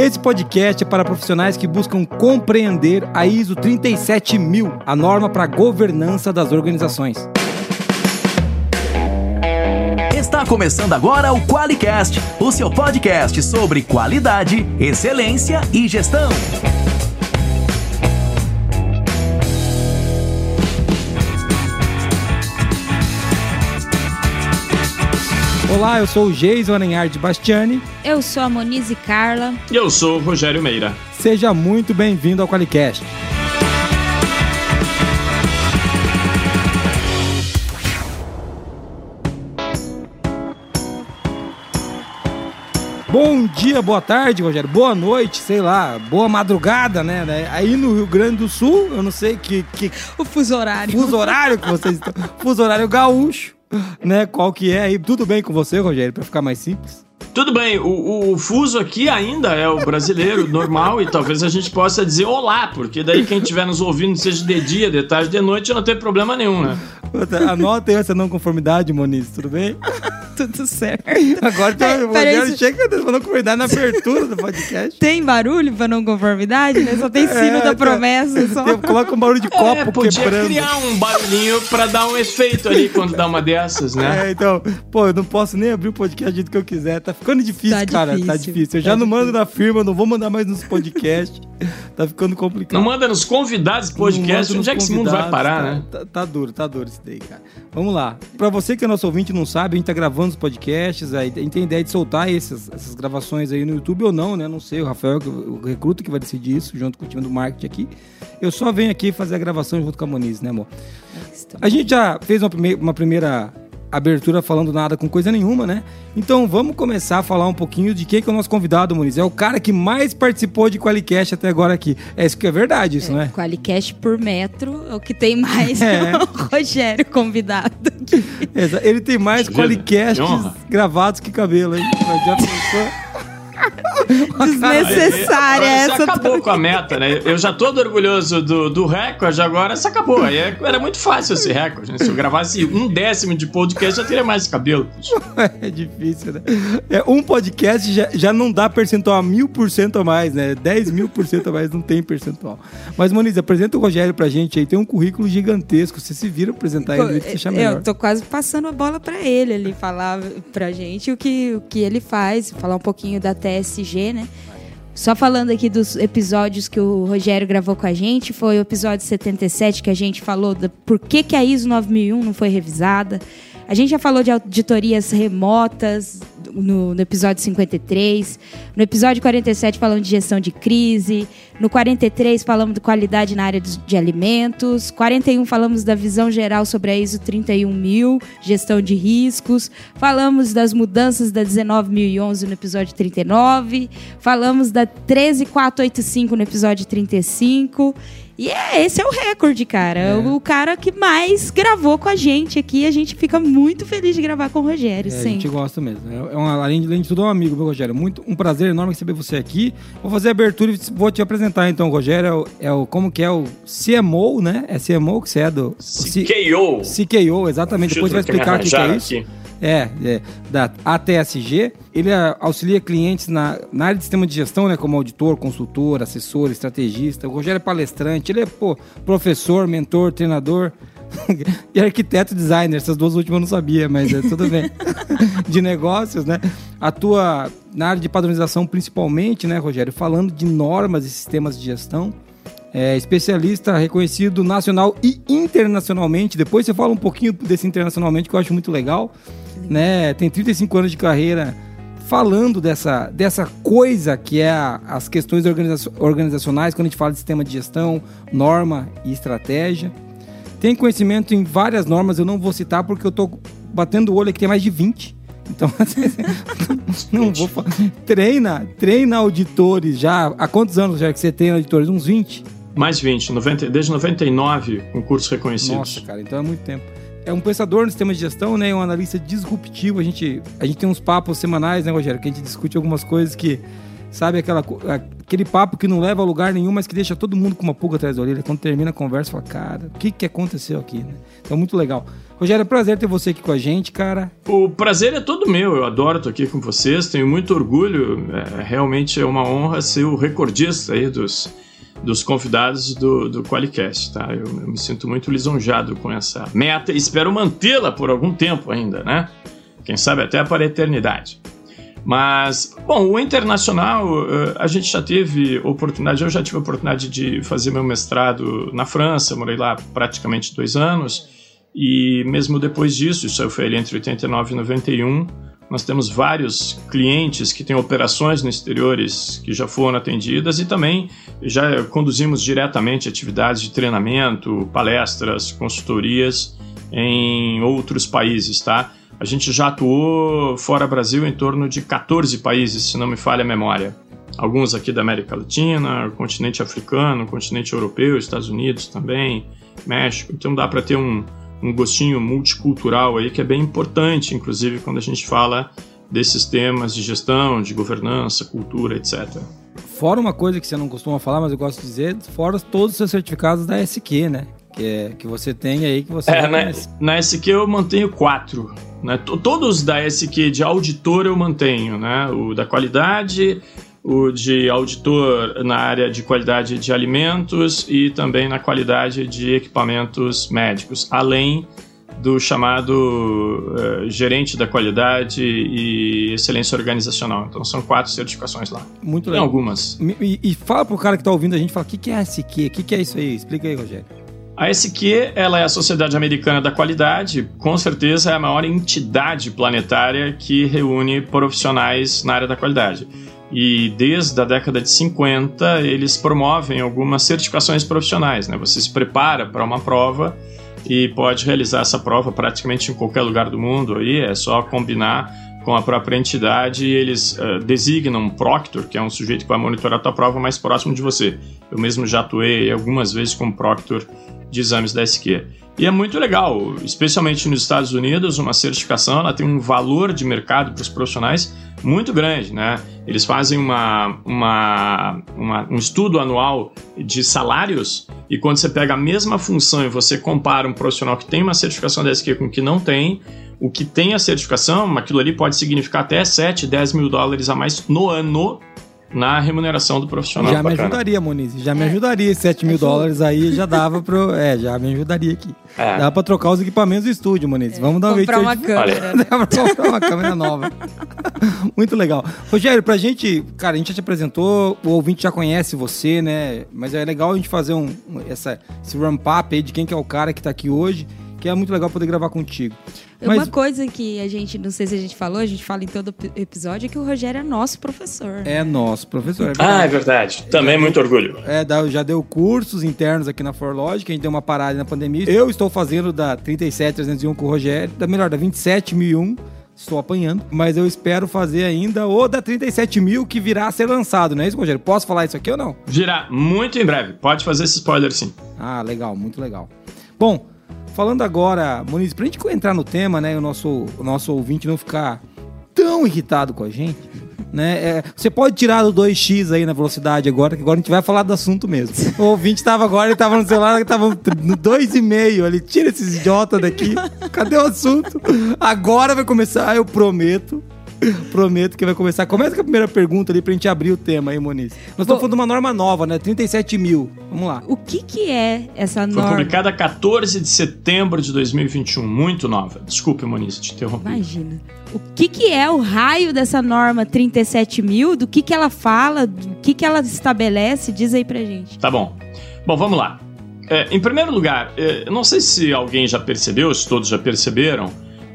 Esse podcast é para profissionais que buscam compreender a ISO 37000, a norma para a governança das organizações. Está começando agora o QualiCast, o seu podcast sobre qualidade, excelência e gestão. Olá, eu sou o Geison Aranhard Bastiani. Eu sou a Monize Carla. E eu sou o Rogério Meira. Seja muito bem-vindo ao Qualicast. Bom dia, boa tarde, Rogério. Boa noite, sei lá, boa madrugada, né? Aí no Rio Grande do Sul, eu não sei que. que o fuso horário. Fuso horário que vocês estão. Fuso horário gaúcho, né? Qual que é aí? Tudo bem com você, Rogério, para ficar mais simples? Tudo bem, o, o, fuso aqui ainda é o brasileiro normal e talvez a gente possa dizer olá, porque daí quem estiver nos ouvindo, seja de dia, de tarde, de noite, não tem problema nenhum, né? Anota essa não conformidade, Moniz, tudo bem? Tudo certo. Agora tá, o Rogério chega não conformidade na abertura do podcast. Tem barulho pra não conformidade, né? Só tem cima é, da promessa. Só. Tem, coloca um barulho de é, copo é, podia quebrando. criar um barulhinho pra dar um efeito ali quando dá uma dessas, né? É, então, pô, eu não posso nem abrir o podcast do jeito que eu quiser. Tá ficando difícil, tá cara. Tá difícil, tá difícil. Eu já tá não difícil. mando na firma, não vou mandar mais nos podcasts. tá ficando complicado. Não manda nos convidados podcast. Onde é que esse mundo vai parar, tá, né? Tá, tá, duro, tá duro isso daí, cara. Vamos lá. Pra você que é nosso ouvinte não sabe, a gente tá gravando os podcasts, aí, a gente tem ideia de soltar esses, essas gravações aí no YouTube ou não, né? Não sei, o Rafael, o recruta que vai decidir isso, junto com o time do marketing aqui. Eu só venho aqui fazer a gravação junto com a Moniz, né, amor? A gente já fez uma, uma primeira abertura falando nada com coisa nenhuma, né? Então vamos começar a falar um pouquinho de quem que é o nosso convidado, Muniz. É o cara que mais participou de Qualicast até agora aqui. É isso que é verdade, isso, é, não é? Qualicast por metro é o que tem mais é. o Rogério convidado aqui. Ele tem mais Qualicasts gravados que cabelo, hein? Já pensou? Desnecessária essa. acabou com a meta, né? Eu já todo orgulhoso do, do recorde, agora isso acabou. Aí é, era muito fácil esse recorde, né? Se eu gravasse um décimo de podcast, já teria mais cabelo. É difícil, né? É, um podcast já, já não dá percentual a mil por cento a mais, né? Dez mil por cento a mais não tem percentual. Mas, Moniz, apresenta o Rogério pra gente aí. Tem um currículo gigantesco. Você se vira apresentar ele, melhor. Eu tô quase passando a bola pra ele, ele falar pra gente o que, o que ele faz, falar um pouquinho da TSG, né? Só falando aqui dos episódios que o Rogério gravou com a gente, foi o episódio 77 que a gente falou do por que, que a ISO 9001 não foi revisada. A gente já falou de auditorias remotas no, no, episódio 53. No episódio 47 falamos de gestão de crise. No 43 falamos de qualidade na área de, de alimentos. 41 falamos da visão geral sobre a ISO 31000, gestão de riscos. Falamos das mudanças da 19011 no episódio 39. Falamos da 13485 no episódio 35. E é, esse é o recorde, cara. É. O cara que mais gravou com a gente aqui. A gente fica muito feliz de gravar com o Rogério, é, sim. A gente gosta mesmo. É uma, além, de, além de tudo, é um amigo, meu Rogério. Muito, um prazer enorme receber você aqui. Vou fazer a abertura e vou te apresentar, então. O Rogério é o, é o como que é o CMO, né? É CMO que você é do... CKO. CKO, exatamente. Depois vai explicar o que, que é isso. Aqui. É, é, da ATSG. Ele auxilia clientes na, na área de sistema de gestão, né, como auditor, consultor, assessor, estrategista. O Rogério é palestrante, ele é pô, professor, mentor, treinador e arquiteto designer. Essas duas últimas eu não sabia, mas é tudo bem. de negócios, né? Atua na área de padronização principalmente, né, Rogério? Falando de normas e sistemas de gestão. É especialista reconhecido nacional e internacionalmente. Depois você fala um pouquinho desse internacionalmente que eu acho muito legal né? Tem 35 anos de carreira falando dessa, dessa coisa que é a, as questões organizacionais, quando a gente fala de sistema de gestão, norma e estratégia. Tem conhecimento em várias normas, eu não vou citar porque eu estou batendo o olho aqui, tem mais de 20. Então, não vou falar. Treina, treina auditores já. Há quantos anos já que você treina auditores? Uns 20? Mais 20, 90, desde 99, com cursos reconhecidos. Nossa, cara, então é muito tempo é um pensador no sistema de gestão, né? Um analista disruptivo. A gente, a gente tem uns papos semanais, né, Rogério? Que a gente discute algumas coisas que, sabe, aquela. aquele papo que não leva a lugar nenhum, mas que deixa todo mundo com uma pulga atrás da orelha. Quando termina a conversa, fala, cara, o que, que aconteceu aqui, né? Então, muito legal. Rogério, é prazer ter você aqui com a gente, cara. O prazer é todo meu, eu adoro estar aqui com vocês, tenho muito orgulho, é, realmente é uma honra ser o recordista aí dos, dos convidados do, do Qualicast, tá? Eu, eu me sinto muito lisonjado com essa meta e espero mantê-la por algum tempo ainda, né? Quem sabe até para a eternidade. Mas, bom, o internacional, eh, a gente já teve oportunidade, eu já tive a oportunidade de fazer meu mestrado na França, morei lá praticamente dois anos, e mesmo depois disso, isso foi ali entre 89 e 91, nós temos vários clientes que têm operações no exteriores que já foram atendidas e também já conduzimos diretamente atividades de treinamento, palestras, consultorias em outros países, tá? A gente já atuou fora Brasil em torno de 14 países, se não me falha a memória. Alguns aqui da América Latina, continente africano, continente europeu, Estados Unidos também, México. Então dá para ter um, um gostinho multicultural aí que é bem importante, inclusive quando a gente fala desses temas de gestão, de governança, cultura, etc. Fora uma coisa que você não costuma falar, mas eu gosto de dizer, fora todos os seus certificados da SQ, né? Que, é, que você tem aí que você. É, na, na SQ eu mantenho quatro. Né? Todos da SQ de auditor eu mantenho, né? O da qualidade, o de auditor na área de qualidade de alimentos e também na qualidade de equipamentos médicos, além do chamado uh, gerente da qualidade e excelência organizacional. Então são quatro certificações lá. Muito legal. Tem algumas. E, e fala pro cara que está ouvindo a gente, fala, o que, que é SQ? O que, que é isso aí? Explica aí, Rogério. A SQ ela é a Sociedade Americana da Qualidade, com certeza é a maior entidade planetária que reúne profissionais na área da qualidade. E desde a década de 50 eles promovem algumas certificações profissionais. Né? Você se prepara para uma prova e pode realizar essa prova praticamente em qualquer lugar do mundo. Aí é só combinar com a própria entidade e eles uh, designam um proctor, que é um sujeito que vai monitorar a tua prova mais próximo de você. Eu mesmo já atuei algumas vezes como proctor de exames da SQ. E é muito legal, especialmente nos Estados Unidos, uma certificação ela tem um valor de mercado para os profissionais muito grande, né? Eles fazem uma, uma, uma, um estudo anual de salários e quando você pega a mesma função e você compara um profissional que tem uma certificação da SQ com o que não tem, o que tem a certificação, aquilo ali pode significar até 7, 10 mil dólares a mais no ano na remuneração do profissional. Já me ajudaria, Moniz. Já me é. ajudaria. 7 mil dólares aí já dava pro. É, já me ajudaria aqui. É. Dá pra trocar os equipamentos do estúdio, Moniz. É. Vamos dar um Comprar uma câmera. Dá pra comprar uma câmera nova. Muito legal. Rogério, pra gente, cara, a gente já te apresentou, o ouvinte já conhece você, né? Mas é legal a gente fazer um, essa, esse ramp-up aí de quem que é o cara que tá aqui hoje que é muito legal poder gravar contigo. Mas... Uma coisa que a gente, não sei se a gente falou, a gente fala em todo episódio, é que o Rogério é nosso professor. É nosso professor. É ah, é verdade. Também muito orgulho. É, já deu cursos internos aqui na ForLogic, a gente deu uma parada na pandemia. Eu estou fazendo da 37301 com o Rogério, da melhor, da 27001 estou apanhando, mas eu espero fazer ainda o da 37 mil que virá a ser lançado, não é isso, Rogério? Posso falar isso aqui ou não? Virá muito em breve, pode fazer esse spoiler sim. Ah, legal, muito legal. Bom, Falando agora, Muniz, pra gente entrar no tema, né, o nosso, o nosso ouvinte não ficar tão irritado com a gente, né? É, você pode tirar do 2x aí na velocidade agora, que agora a gente vai falar do assunto mesmo. O ouvinte tava agora, ele tava no celular, ele tava no 2,5 ali. Tira esses idiotas daqui. Cadê o assunto? Agora vai começar, eu prometo. Prometo que vai começar. Começa com a primeira pergunta ali pra gente abrir o tema aí, Moniz. Nós estamos falando de uma norma nova, né? 37 mil. Vamos lá. O que que é essa norma? Foi publicada 14 de setembro de 2021. Muito nova. Desculpe, Moniz, te interrompi. Imagina. O que que é o raio dessa norma 37 mil? Do que que ela fala? Do que que ela estabelece? Diz aí pra gente. Tá bom. Bom, vamos lá. É, em primeiro lugar, é, não sei se alguém já percebeu, se todos já perceberam,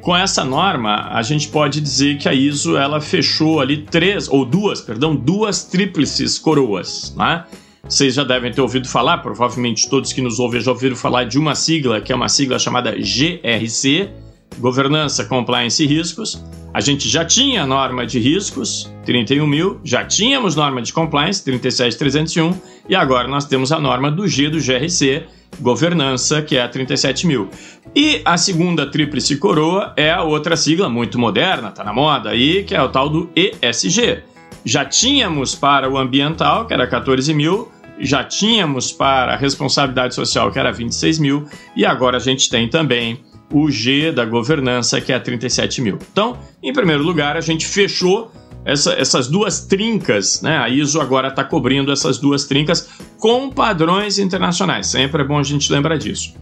com essa norma, a gente pode dizer que a ISO ela fechou ali três, ou duas, perdão, duas tríplices coroas, né? Vocês já devem ter ouvido falar, provavelmente todos que nos ouvem já ouviram falar de uma sigla, que é uma sigla chamada GRC, Governança, Compliance e Riscos. A gente já tinha norma de riscos, 31 mil, já tínhamos norma de compliance, 37301, e agora nós temos a norma do G do GRC, governança, que é a 37 mil. E a segunda tríplice coroa é a outra sigla muito moderna, tá na moda aí, que é o tal do ESG. Já tínhamos para o ambiental, que era 14 mil, já tínhamos para a responsabilidade social, que era 26 mil, e agora a gente tem também o G da governança, que é 37 mil. Então, em primeiro lugar, a gente fechou essa, essas duas trincas, né? A ISO agora está cobrindo essas duas trincas com padrões internacionais. Sempre é bom a gente lembrar disso.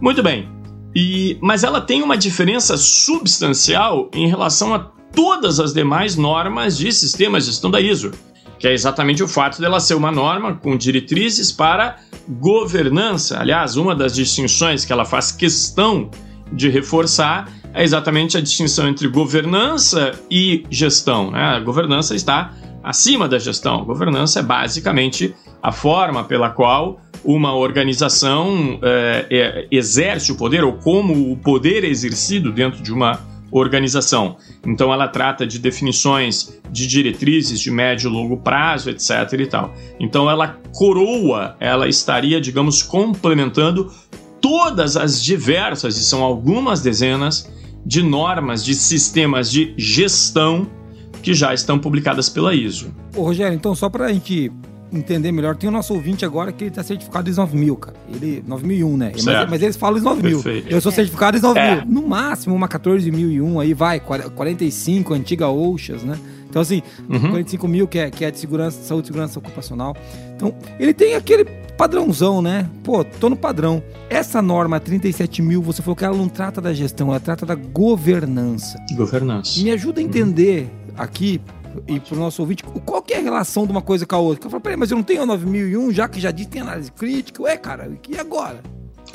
Muito bem. E, mas ela tem uma diferença substancial em relação a todas as demais normas de sistema de gestão da ISO, que é exatamente o fato dela ser uma norma com diretrizes para governança. Aliás, uma das distinções que ela faz questão de reforçar é exatamente a distinção entre governança e gestão. Né? A governança está acima da gestão. A governança é basicamente a forma pela qual uma organização é, é, exerce o poder ou como o poder é exercido dentro de uma organização. Então ela trata de definições de diretrizes de médio e longo prazo, etc e tal. Então ela coroa, ela estaria, digamos, complementando todas as diversas, e são algumas dezenas, de normas de sistemas de gestão que já estão publicadas pela ISO. Ô, Rogério, então só para a gente entender melhor, tem o nosso ouvinte agora que ele está certificado ISO 9000, cara. Ele, 9001, né? Mas, mas, eles falam ISO 9000. Perfeito. Eu sou certificado ISO 9000. É. No máximo, uma 14001 aí, vai, 45, antiga OSHAs, né? Então, assim, uhum. 45 mil, que é, que é de segurança, saúde e segurança ocupacional. Então, ele tem aquele padrãozão, né? Pô, tô no padrão. Essa norma 37 mil, você falou que ela não trata da gestão, ela trata da governança. Governança. Me ajuda a entender uhum. aqui, e para o nosso ouvinte, qual que é a relação de uma coisa com a outra? Eu falo, peraí, mas eu não tenho a 9001, já que já disse tem análise crítica. Ué, cara, e agora?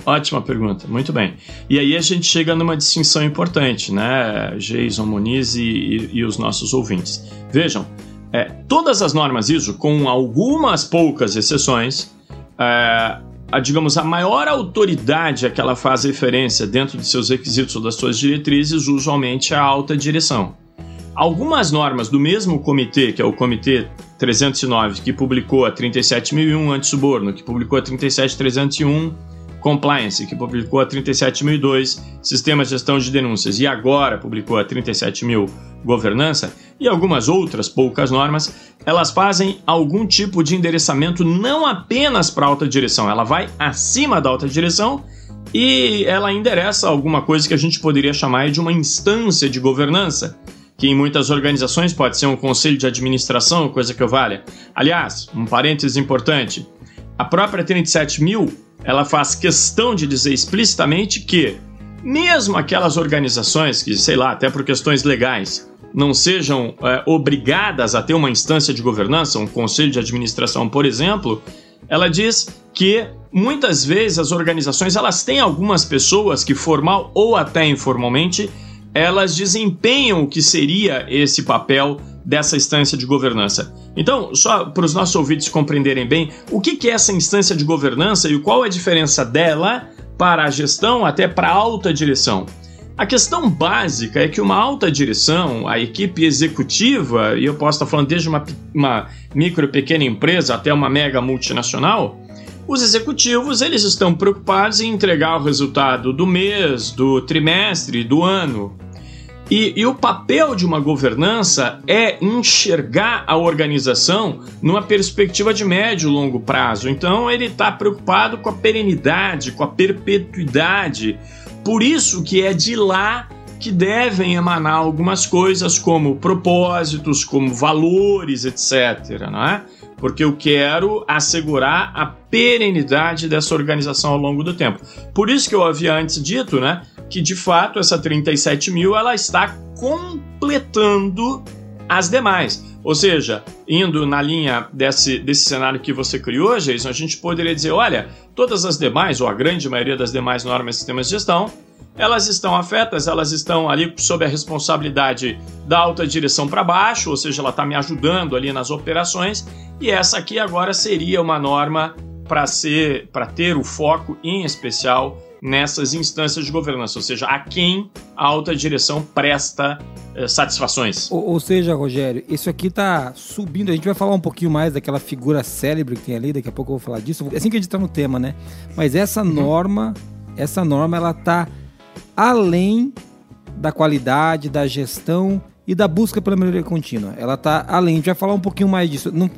Ótima pergunta, muito bem. E aí a gente chega numa distinção importante, né, Jason Muniz e, e, e os nossos ouvintes. Vejam, é, todas as normas ISO, com algumas poucas exceções, é, a, digamos, a maior autoridade a que ela faz referência dentro de seus requisitos ou das suas diretrizes, usualmente é a alta direção. Algumas normas do mesmo comitê, que é o Comitê 309, que publicou a 37001 anti-suborno, que publicou a 37301 Compliance, que publicou a 37002 Sistema de Gestão de Denúncias e agora publicou a 37000 Governança e algumas outras poucas normas, elas fazem algum tipo de endereçamento não apenas para a alta direção, ela vai acima da alta direção e ela endereça alguma coisa que a gente poderia chamar de uma instância de governança, que em muitas organizações pode ser um conselho de administração, coisa que eu valha. Aliás, um parênteses importante, a própria 37000 ela faz questão de dizer explicitamente que, mesmo aquelas organizações que, sei lá, até por questões legais, não sejam é, obrigadas a ter uma instância de governança, um conselho de administração, por exemplo, ela diz que muitas vezes as organizações elas têm algumas pessoas que formal ou até informalmente elas desempenham o que seria esse papel dessa instância de governança. Então, só para os nossos ouvintes compreenderem bem, o que é essa instância de governança e qual é a diferença dela para a gestão até para a alta direção? A questão básica é que uma alta direção, a equipe executiva, e eu posso estar falando desde uma, uma micro pequena empresa até uma mega multinacional, os executivos eles estão preocupados em entregar o resultado do mês, do trimestre, do ano. E, e, o papel de uma governança é enxergar a organização numa perspectiva de médio e longo prazo. Então, ele está preocupado com a perenidade, com a perpetuidade. Por isso que é de lá que devem emanar algumas coisas como propósitos, como valores, etc. Não é? Porque eu quero assegurar a perenidade dessa organização ao longo do tempo. Por isso que eu havia antes dito, né? Que de fato essa 37 mil ela está completando as demais. Ou seja, indo na linha desse, desse cenário que você criou, Jason, a gente poderia dizer: olha, todas as demais, ou a grande maioria das demais normas e sistemas de gestão, elas estão afetas, elas estão ali sob a responsabilidade da alta direção para baixo, ou seja, ela está me ajudando ali nas operações, e essa aqui agora seria uma norma para ser, para ter o foco em especial nessas instâncias de governança, ou seja, a quem a alta direção presta eh, satisfações. Ou, ou, seja, Rogério, isso aqui está subindo. A gente vai falar um pouquinho mais daquela figura célebre que tem ali, daqui a pouco eu vou falar disso. Assim que a gente está no tema, né? Mas essa uhum. norma, essa norma, ela está além da qualidade, da gestão e da busca pela melhoria contínua. Ela está além, a gente vai falar um pouquinho mais disso. Não,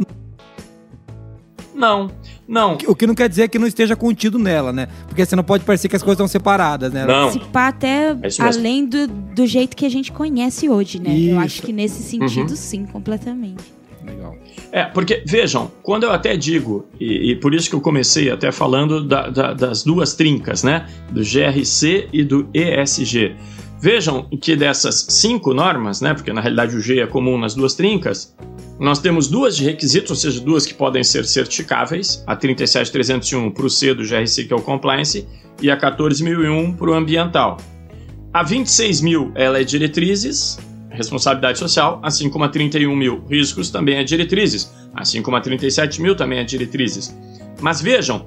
não, não. O que não quer dizer que não esteja contido nela, né? Porque você não pode parecer que as coisas estão separadas, né? Não. Participar até é além do, do jeito que a gente conhece hoje, né? Isso. Eu acho que nesse sentido, uhum. sim, completamente. Legal. É, porque, vejam, quando eu até digo, e, e por isso que eu comecei até falando da, da, das duas trincas, né? Do GRC e do ESG. Vejam que dessas cinco normas, né? Porque na realidade o G é comum nas duas trincas, nós temos duas de requisitos, ou seja, duas que podem ser certificáveis, a 37301 para o C do GRC, que é o Compliance, e a 14001 para o Ambiental. A 26.000 ela é diretrizes, responsabilidade social, assim como a 31 mil riscos também é diretrizes, assim como a 37 mil também é diretrizes. Mas vejam,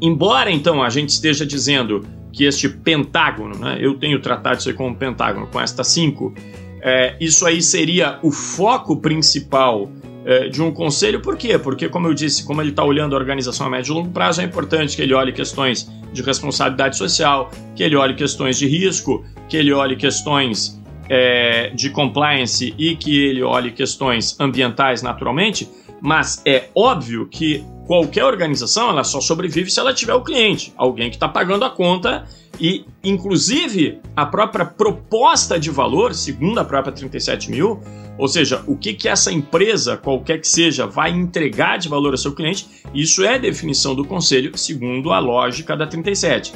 embora então a gente esteja dizendo que este pentágono, né, eu tenho tratado isso como pentágono, com estas cinco, é, isso aí seria o foco principal é, de um conselho, por quê? Porque, como eu disse, como ele está olhando a organização a médio e longo prazo, é importante que ele olhe questões de responsabilidade social, que ele olhe questões de risco, que ele olhe questões é, de compliance e que ele olhe questões ambientais naturalmente, mas é óbvio que qualquer organização ela só sobrevive se ela tiver o cliente, alguém que está pagando a conta e, inclusive, a própria proposta de valor, segundo a própria 37 mil, ou seja, o que, que essa empresa, qualquer que seja, vai entregar de valor ao seu cliente, isso é definição do conselho, segundo a lógica da 37.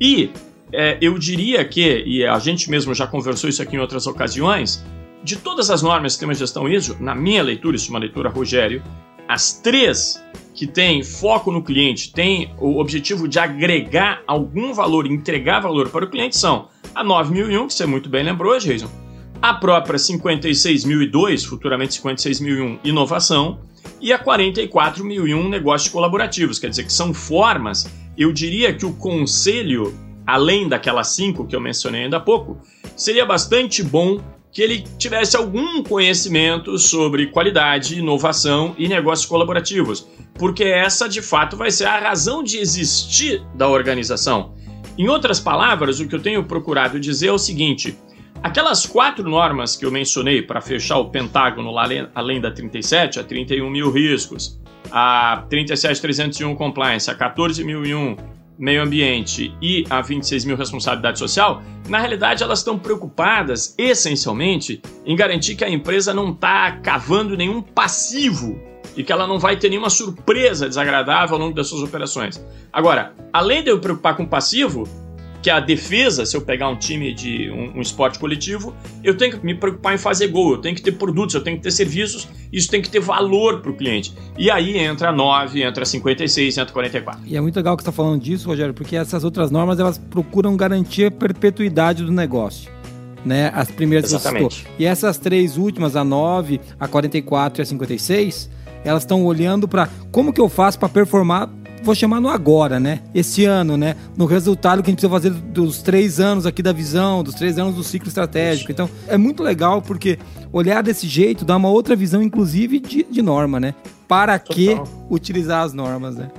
E é, eu diria que, e a gente mesmo já conversou isso aqui em outras ocasiões, de todas as normas do sistema de gestão ISO, na minha leitura, isso é uma leitura Rogério, as três que têm foco no cliente, têm o objetivo de agregar algum valor, entregar valor para o cliente são a 9001, que você muito bem lembrou, Jason, a própria 56002, futuramente 56001, inovação, e a 44001, negócios colaborativos, quer dizer que são formas, eu diria que o conselho além daquelas cinco que eu mencionei ainda há pouco, seria bastante bom que ele tivesse algum conhecimento sobre qualidade, inovação e negócios colaborativos, porque essa de fato vai ser a razão de existir da organização. Em outras palavras, o que eu tenho procurado dizer é o seguinte: aquelas quatro normas que eu mencionei para fechar o pentágono além da 37, a 31 mil riscos, a 37301 compliance, a 14001 meio ambiente e a 26 mil responsabilidade social, na realidade elas estão preocupadas essencialmente em garantir que a empresa não está cavando nenhum passivo e que ela não vai ter nenhuma surpresa desagradável ao longo das suas operações. Agora, além de eu preocupar com passivo, que a defesa, se eu pegar um time de um, um, esporte coletivo, eu tenho que me preocupar em fazer gol, eu tenho que ter produtos, eu tenho que ter serviços, isso tem que ter valor para o cliente. E aí entra 9, entra 56, entra 44. E é muito legal que você está falando disso, Rogério, porque essas outras normas elas procuram garantir a perpetuidade do negócio. Né, as primeiras Exatamente. E essas três últimas, a 9, a 44 e a 56, elas estão olhando para como que eu faço para performar vou chamar no agora, né? Esse ano, né? No resultado que a gente precisa fazer dos três anos aqui da visão, dos três anos do ciclo estratégico. Então, é muito legal porque olhar desse jeito dá uma outra visão, inclusive, de, de norma, né? Para Total. que utilizar as normas, né?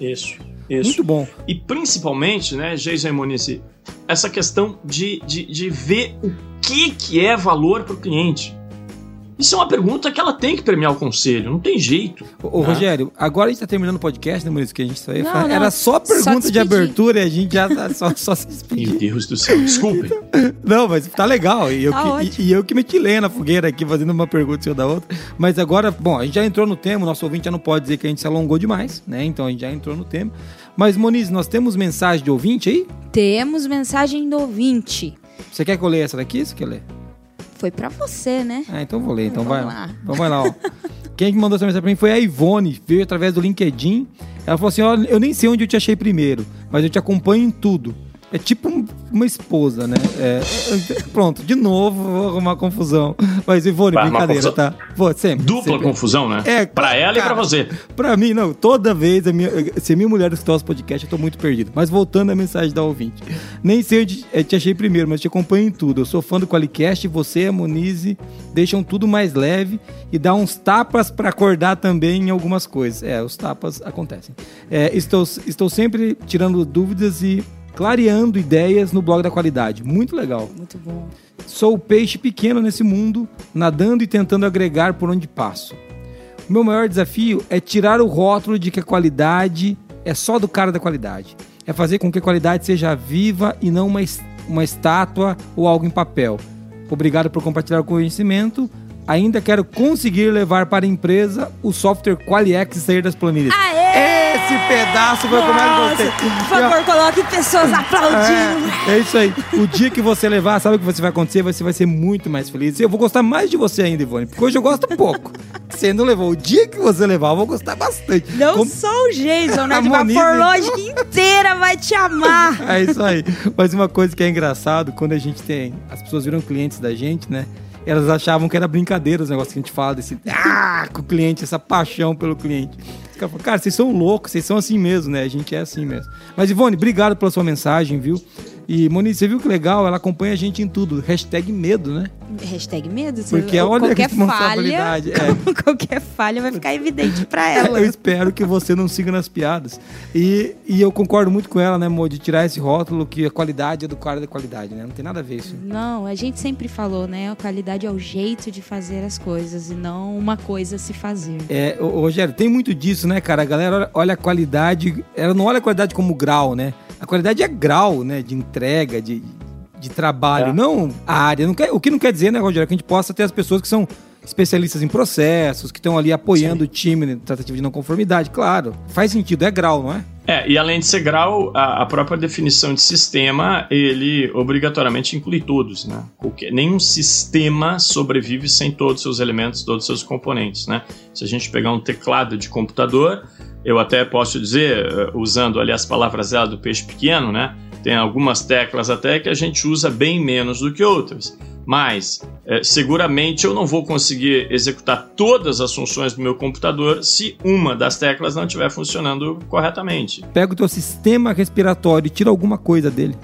Isso, isso. Muito bom. E principalmente, né, Jason Muniz, essa questão de, de, de ver o que, que é valor para o cliente. Isso é uma pergunta que ela tem que premiar o conselho, não tem jeito. Ô, né? Rogério, agora a gente tá terminando o podcast, né, Maurício? Que a gente só ia não, não, Era só pergunta só de abertura e a gente já tá só, só se despedir. Meu Deus do céu, desculpe. não, mas tá legal. E eu, tá que, e, e, eu que meti lenha na fogueira aqui, fazendo uma pergunta e da outra. Mas agora, bom, a gente já entrou no tema, o nosso ouvinte já não pode dizer que a gente se alongou demais, né? Então a gente já entrou no tema. Mas, Moniz, nós temos mensagem de ouvinte aí? Temos mensagem do ouvinte. Você quer que eu leia essa daqui? Você quer ler? Foi para você, né? Ah, então vou ler. Então vai lá. Então vai lá, ó. Quem mandou essa mensagem pra mim foi a Ivone, veio através do LinkedIn. Ela falou assim: ó, eu nem sei onde eu te achei primeiro, mas eu te acompanho em tudo. É tipo uma esposa, né? É, é, pronto, de novo, vou arrumar confusão. Mas, Ivone, Vai brincadeira, tá? Vou, sempre, Dupla sempre. confusão, né? É, pra ela cara, e pra você. Pra mim, não. Toda vez, a minha, se a minha mulher escutar os podcasts, eu tô muito perdido. Mas voltando à mensagem da ouvinte. Nem sei onde eu te achei primeiro, mas te acompanho em tudo. Eu sou fã do Qualicast, você e a Monize deixam tudo mais leve e dá uns tapas para acordar também em algumas coisas. É, os tapas acontecem. É, estou, estou sempre tirando dúvidas e clareando ideias no blog da qualidade. Muito legal. Muito bom. Sou o peixe pequeno nesse mundo, nadando e tentando agregar por onde passo. O meu maior desafio é tirar o rótulo de que a qualidade é só do cara da qualidade. É fazer com que a qualidade seja viva e não uma, uma estátua ou algo em papel. Obrigado por compartilhar o conhecimento. Ainda quero conseguir levar para a empresa o software Qualiex e sair das planilhas. Aê! Esse pedaço foi como eu gostei. Por favor, coloque pessoas aplaudindo. É, é, isso aí. O dia que você levar, sabe o que você vai acontecer? Você vai ser muito mais feliz. Eu vou gostar mais de você ainda, Ivone, porque hoje eu gosto pouco. Você não levou. O dia que você levar, eu vou gostar bastante. Não Como... só o Jason, né? A Forlogic inteira vai te amar. É isso aí. Mas uma coisa que é engraçado, quando a gente tem... As pessoas viram clientes da gente, né? Elas achavam que era brincadeira os negócios que a gente fala, desse ah, com o cliente, essa paixão pelo cliente. Cara, vocês são loucos, vocês são assim mesmo, né? A gente é assim mesmo. Mas, Ivone, obrigado pela sua mensagem, viu? E, Monique, você viu que legal? Ela acompanha a gente em tudo. Hashtag medo, né? Hashtag medo? Porque olha qualquer a responsabilidade. Falha, é. Qualquer falha vai ficar evidente para ela. Eu espero que você não siga nas piadas. E, e eu concordo muito com ela, né, Mo, de tirar esse rótulo que a qualidade é do cara da qualidade, né? Não tem nada a ver isso. Não, a gente sempre falou, né? A qualidade é o jeito de fazer as coisas e não uma coisa se fazer. É, ô, Rogério, tem muito disso, né, cara? A galera olha a qualidade, ela não olha a qualidade como grau, né? A qualidade é grau, né? De entrega, de, de trabalho, é. não a área. Não quer, o que não quer dizer, né, Rogério, que a gente possa ter as pessoas que são especialistas em processos, que estão ali apoiando Sim. o time na tratativa de não conformidade. Claro, faz sentido, é grau, não é? É, e além de ser grau, a, a, própria definição de sistema, ele obrigatoriamente inclui todos, né? Qualquer, nenhum sistema sobrevive sem todos os seus elementos, todos os seus componentes, né? Se a gente pegar um teclado de computador, eu até posso dizer, eh, usando ali as palavras dela do peixe pequeno, né? Tem algumas teclas até que a gente usa bem menos do que outras. Mas é, seguramente eu não vou conseguir executar todas as funções do meu computador se uma das teclas não estiver funcionando corretamente. Pega o teu sistema respiratório e tira alguma coisa dele.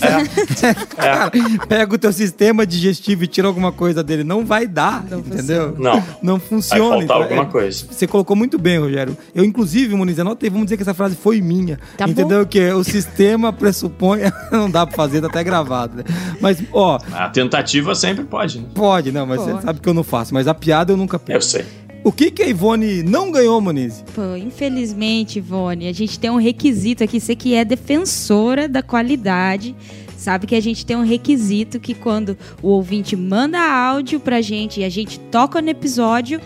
É. Cara, é. pega o teu sistema digestivo e tira alguma coisa dele. Não vai dar, não entendeu? Funciona. Não. Não funciona. Vai faltar então, alguma é, coisa. Você colocou muito bem, Rogério. Eu, inclusive, Muniz, anotei, vamos dizer que essa frase foi minha. Tá entendeu? Bom. Que o sistema pressupõe... não dá pra fazer, tá até gravado. Né? Mas, ó... A tentativa sempre pode, né? Pode, não, mas pode. você sabe que eu não faço. Mas a piada eu nunca perco. Eu sei. O que, que a Ivone não ganhou, Moniz? Pô, infelizmente, Ivone, a gente tem um requisito aqui. Você que é defensora da qualidade, sabe que a gente tem um requisito que quando o ouvinte manda áudio pra gente e a gente toca no episódio,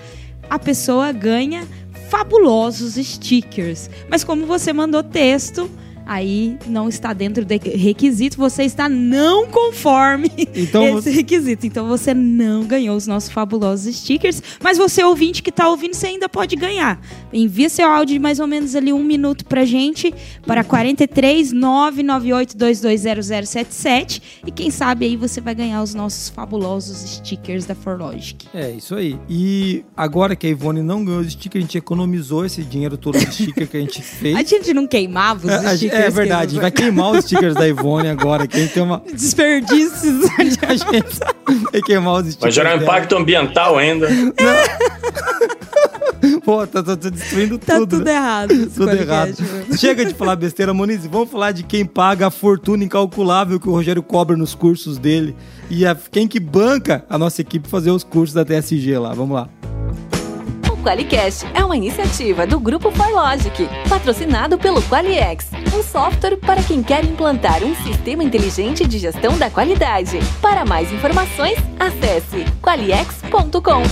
a pessoa ganha fabulosos stickers. Mas como você mandou texto, aí não está dentro do requisito, você está não conforme então, esse você... requisito. Então você não ganhou os nossos fabulosos stickers, mas você ouvinte que está ouvindo, você ainda pode ganhar. Envia seu áudio de mais ou menos ali um minuto pra gente, para 43 998220077 e quem sabe aí você vai ganhar os nossos fabulosos stickers da Forlogic. É, isso aí. E agora que a Ivone não ganhou os stickers, a gente economizou esse dinheiro todo do sticker que a gente fez. a gente não queimava os stickers. É verdade, vai queimar os stickers da Ivone agora. Que a gente tem uma. Desperdícios. a gente vai queimar os stickers. Vai gerar um impacto ambiental ainda. Pô, tá, tá, tá, destruindo tá tudo. Tudo né? errado. Tudo errado. Chega de falar besteira, Moniz. Vamos falar de quem paga a fortuna incalculável que o Rogério cobra nos cursos dele. E a, quem que banca a nossa equipe fazer os cursos da TSG lá. Vamos lá. QualiCast é uma iniciativa do Grupo ForLogic, patrocinado pelo QualiX, um software para quem quer implantar um sistema inteligente de gestão da qualidade. Para mais informações, acesse qualiex.com.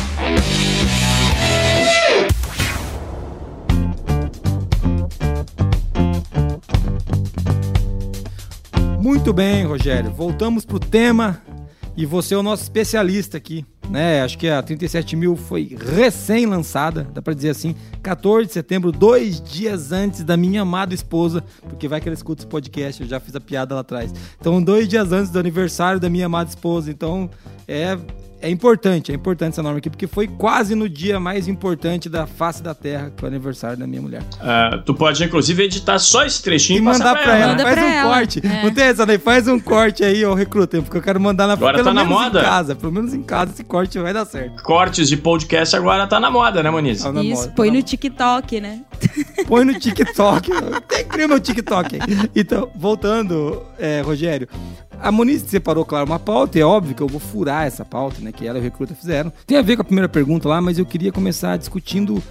Muito bem, Rogério. Voltamos para o tema e você é o nosso especialista aqui né? Acho que a 37 mil foi recém-lançada, dá pra dizer assim, 14 de setembro, dois dias antes da minha amada esposa, porque vai que ela escuta esse podcast, eu já fiz a piada lá atrás. Então, dois dias antes do aniversário da minha amada esposa, então é é importante, é importante essa norma aqui, porque foi quase no dia mais importante da face da Terra, que é o aniversário da minha mulher. Uh, tu pode, inclusive, editar só esse trechinho e, mandar pra, ela. ela. Faz um ela. corte. É. Não tem essa daí? Faz um corte aí, ó, recruta, porque eu quero mandar na Agora pelo tá na moda. em casa. Pelo menos em casa esse corte vai dar certo. Cortes de podcast agora tá na moda, né, Moniz? Tá Isso, moda, põe tá no TikTok, né? Põe no TikTok. Tem que criar meu TikTok. Então, voltando, é, Rogério. A Moniz separou, claro, uma pauta, e é óbvio que eu vou furar essa pauta, né? Que ela e o Recruta fizeram. Tem a ver com a primeira pergunta lá, mas eu queria começar discutindo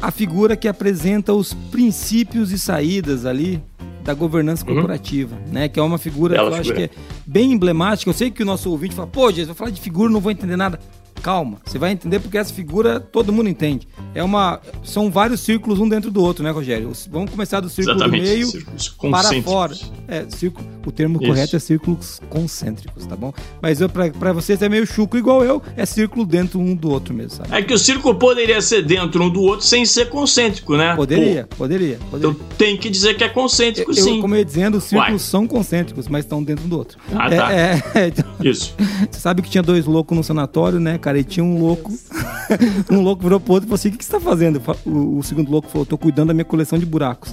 a figura que apresenta os princípios e saídas ali da governança uhum. corporativa, né? Que é uma figura Bela que eu figura. acho que é bem emblemática. Eu sei que o nosso ouvinte fala, pô, Jesus, vai falar de figura, não vou entender nada. Calma, você vai entender porque essa figura todo mundo entende. É uma, são vários círculos um dentro do outro, né, Rogério? Vamos começar do círculo Exatamente. do meio para fora. É, círculo, o termo Isso. correto é círculos concêntricos, tá bom? Mas eu para vocês é meio chuco igual eu, é círculo dentro um do outro mesmo, sabe? É que o círculo poderia ser dentro um do outro sem ser concêntrico, né? Poderia, poderia, poderia. Então tem que dizer que é concêntrico, eu, sim. Eu, como eu ia dizendo, os círculos Uai. são concêntricos, mas estão dentro um do outro. Ah, é, tá. É, é, então, Isso. Você sabe que tinha dois loucos no sanatório, né, cara? E tinha um louco um louco virou pro outro e falou assim: O que, que você tá fazendo? O, o segundo louco falou: Tô cuidando da minha coleção de buracos.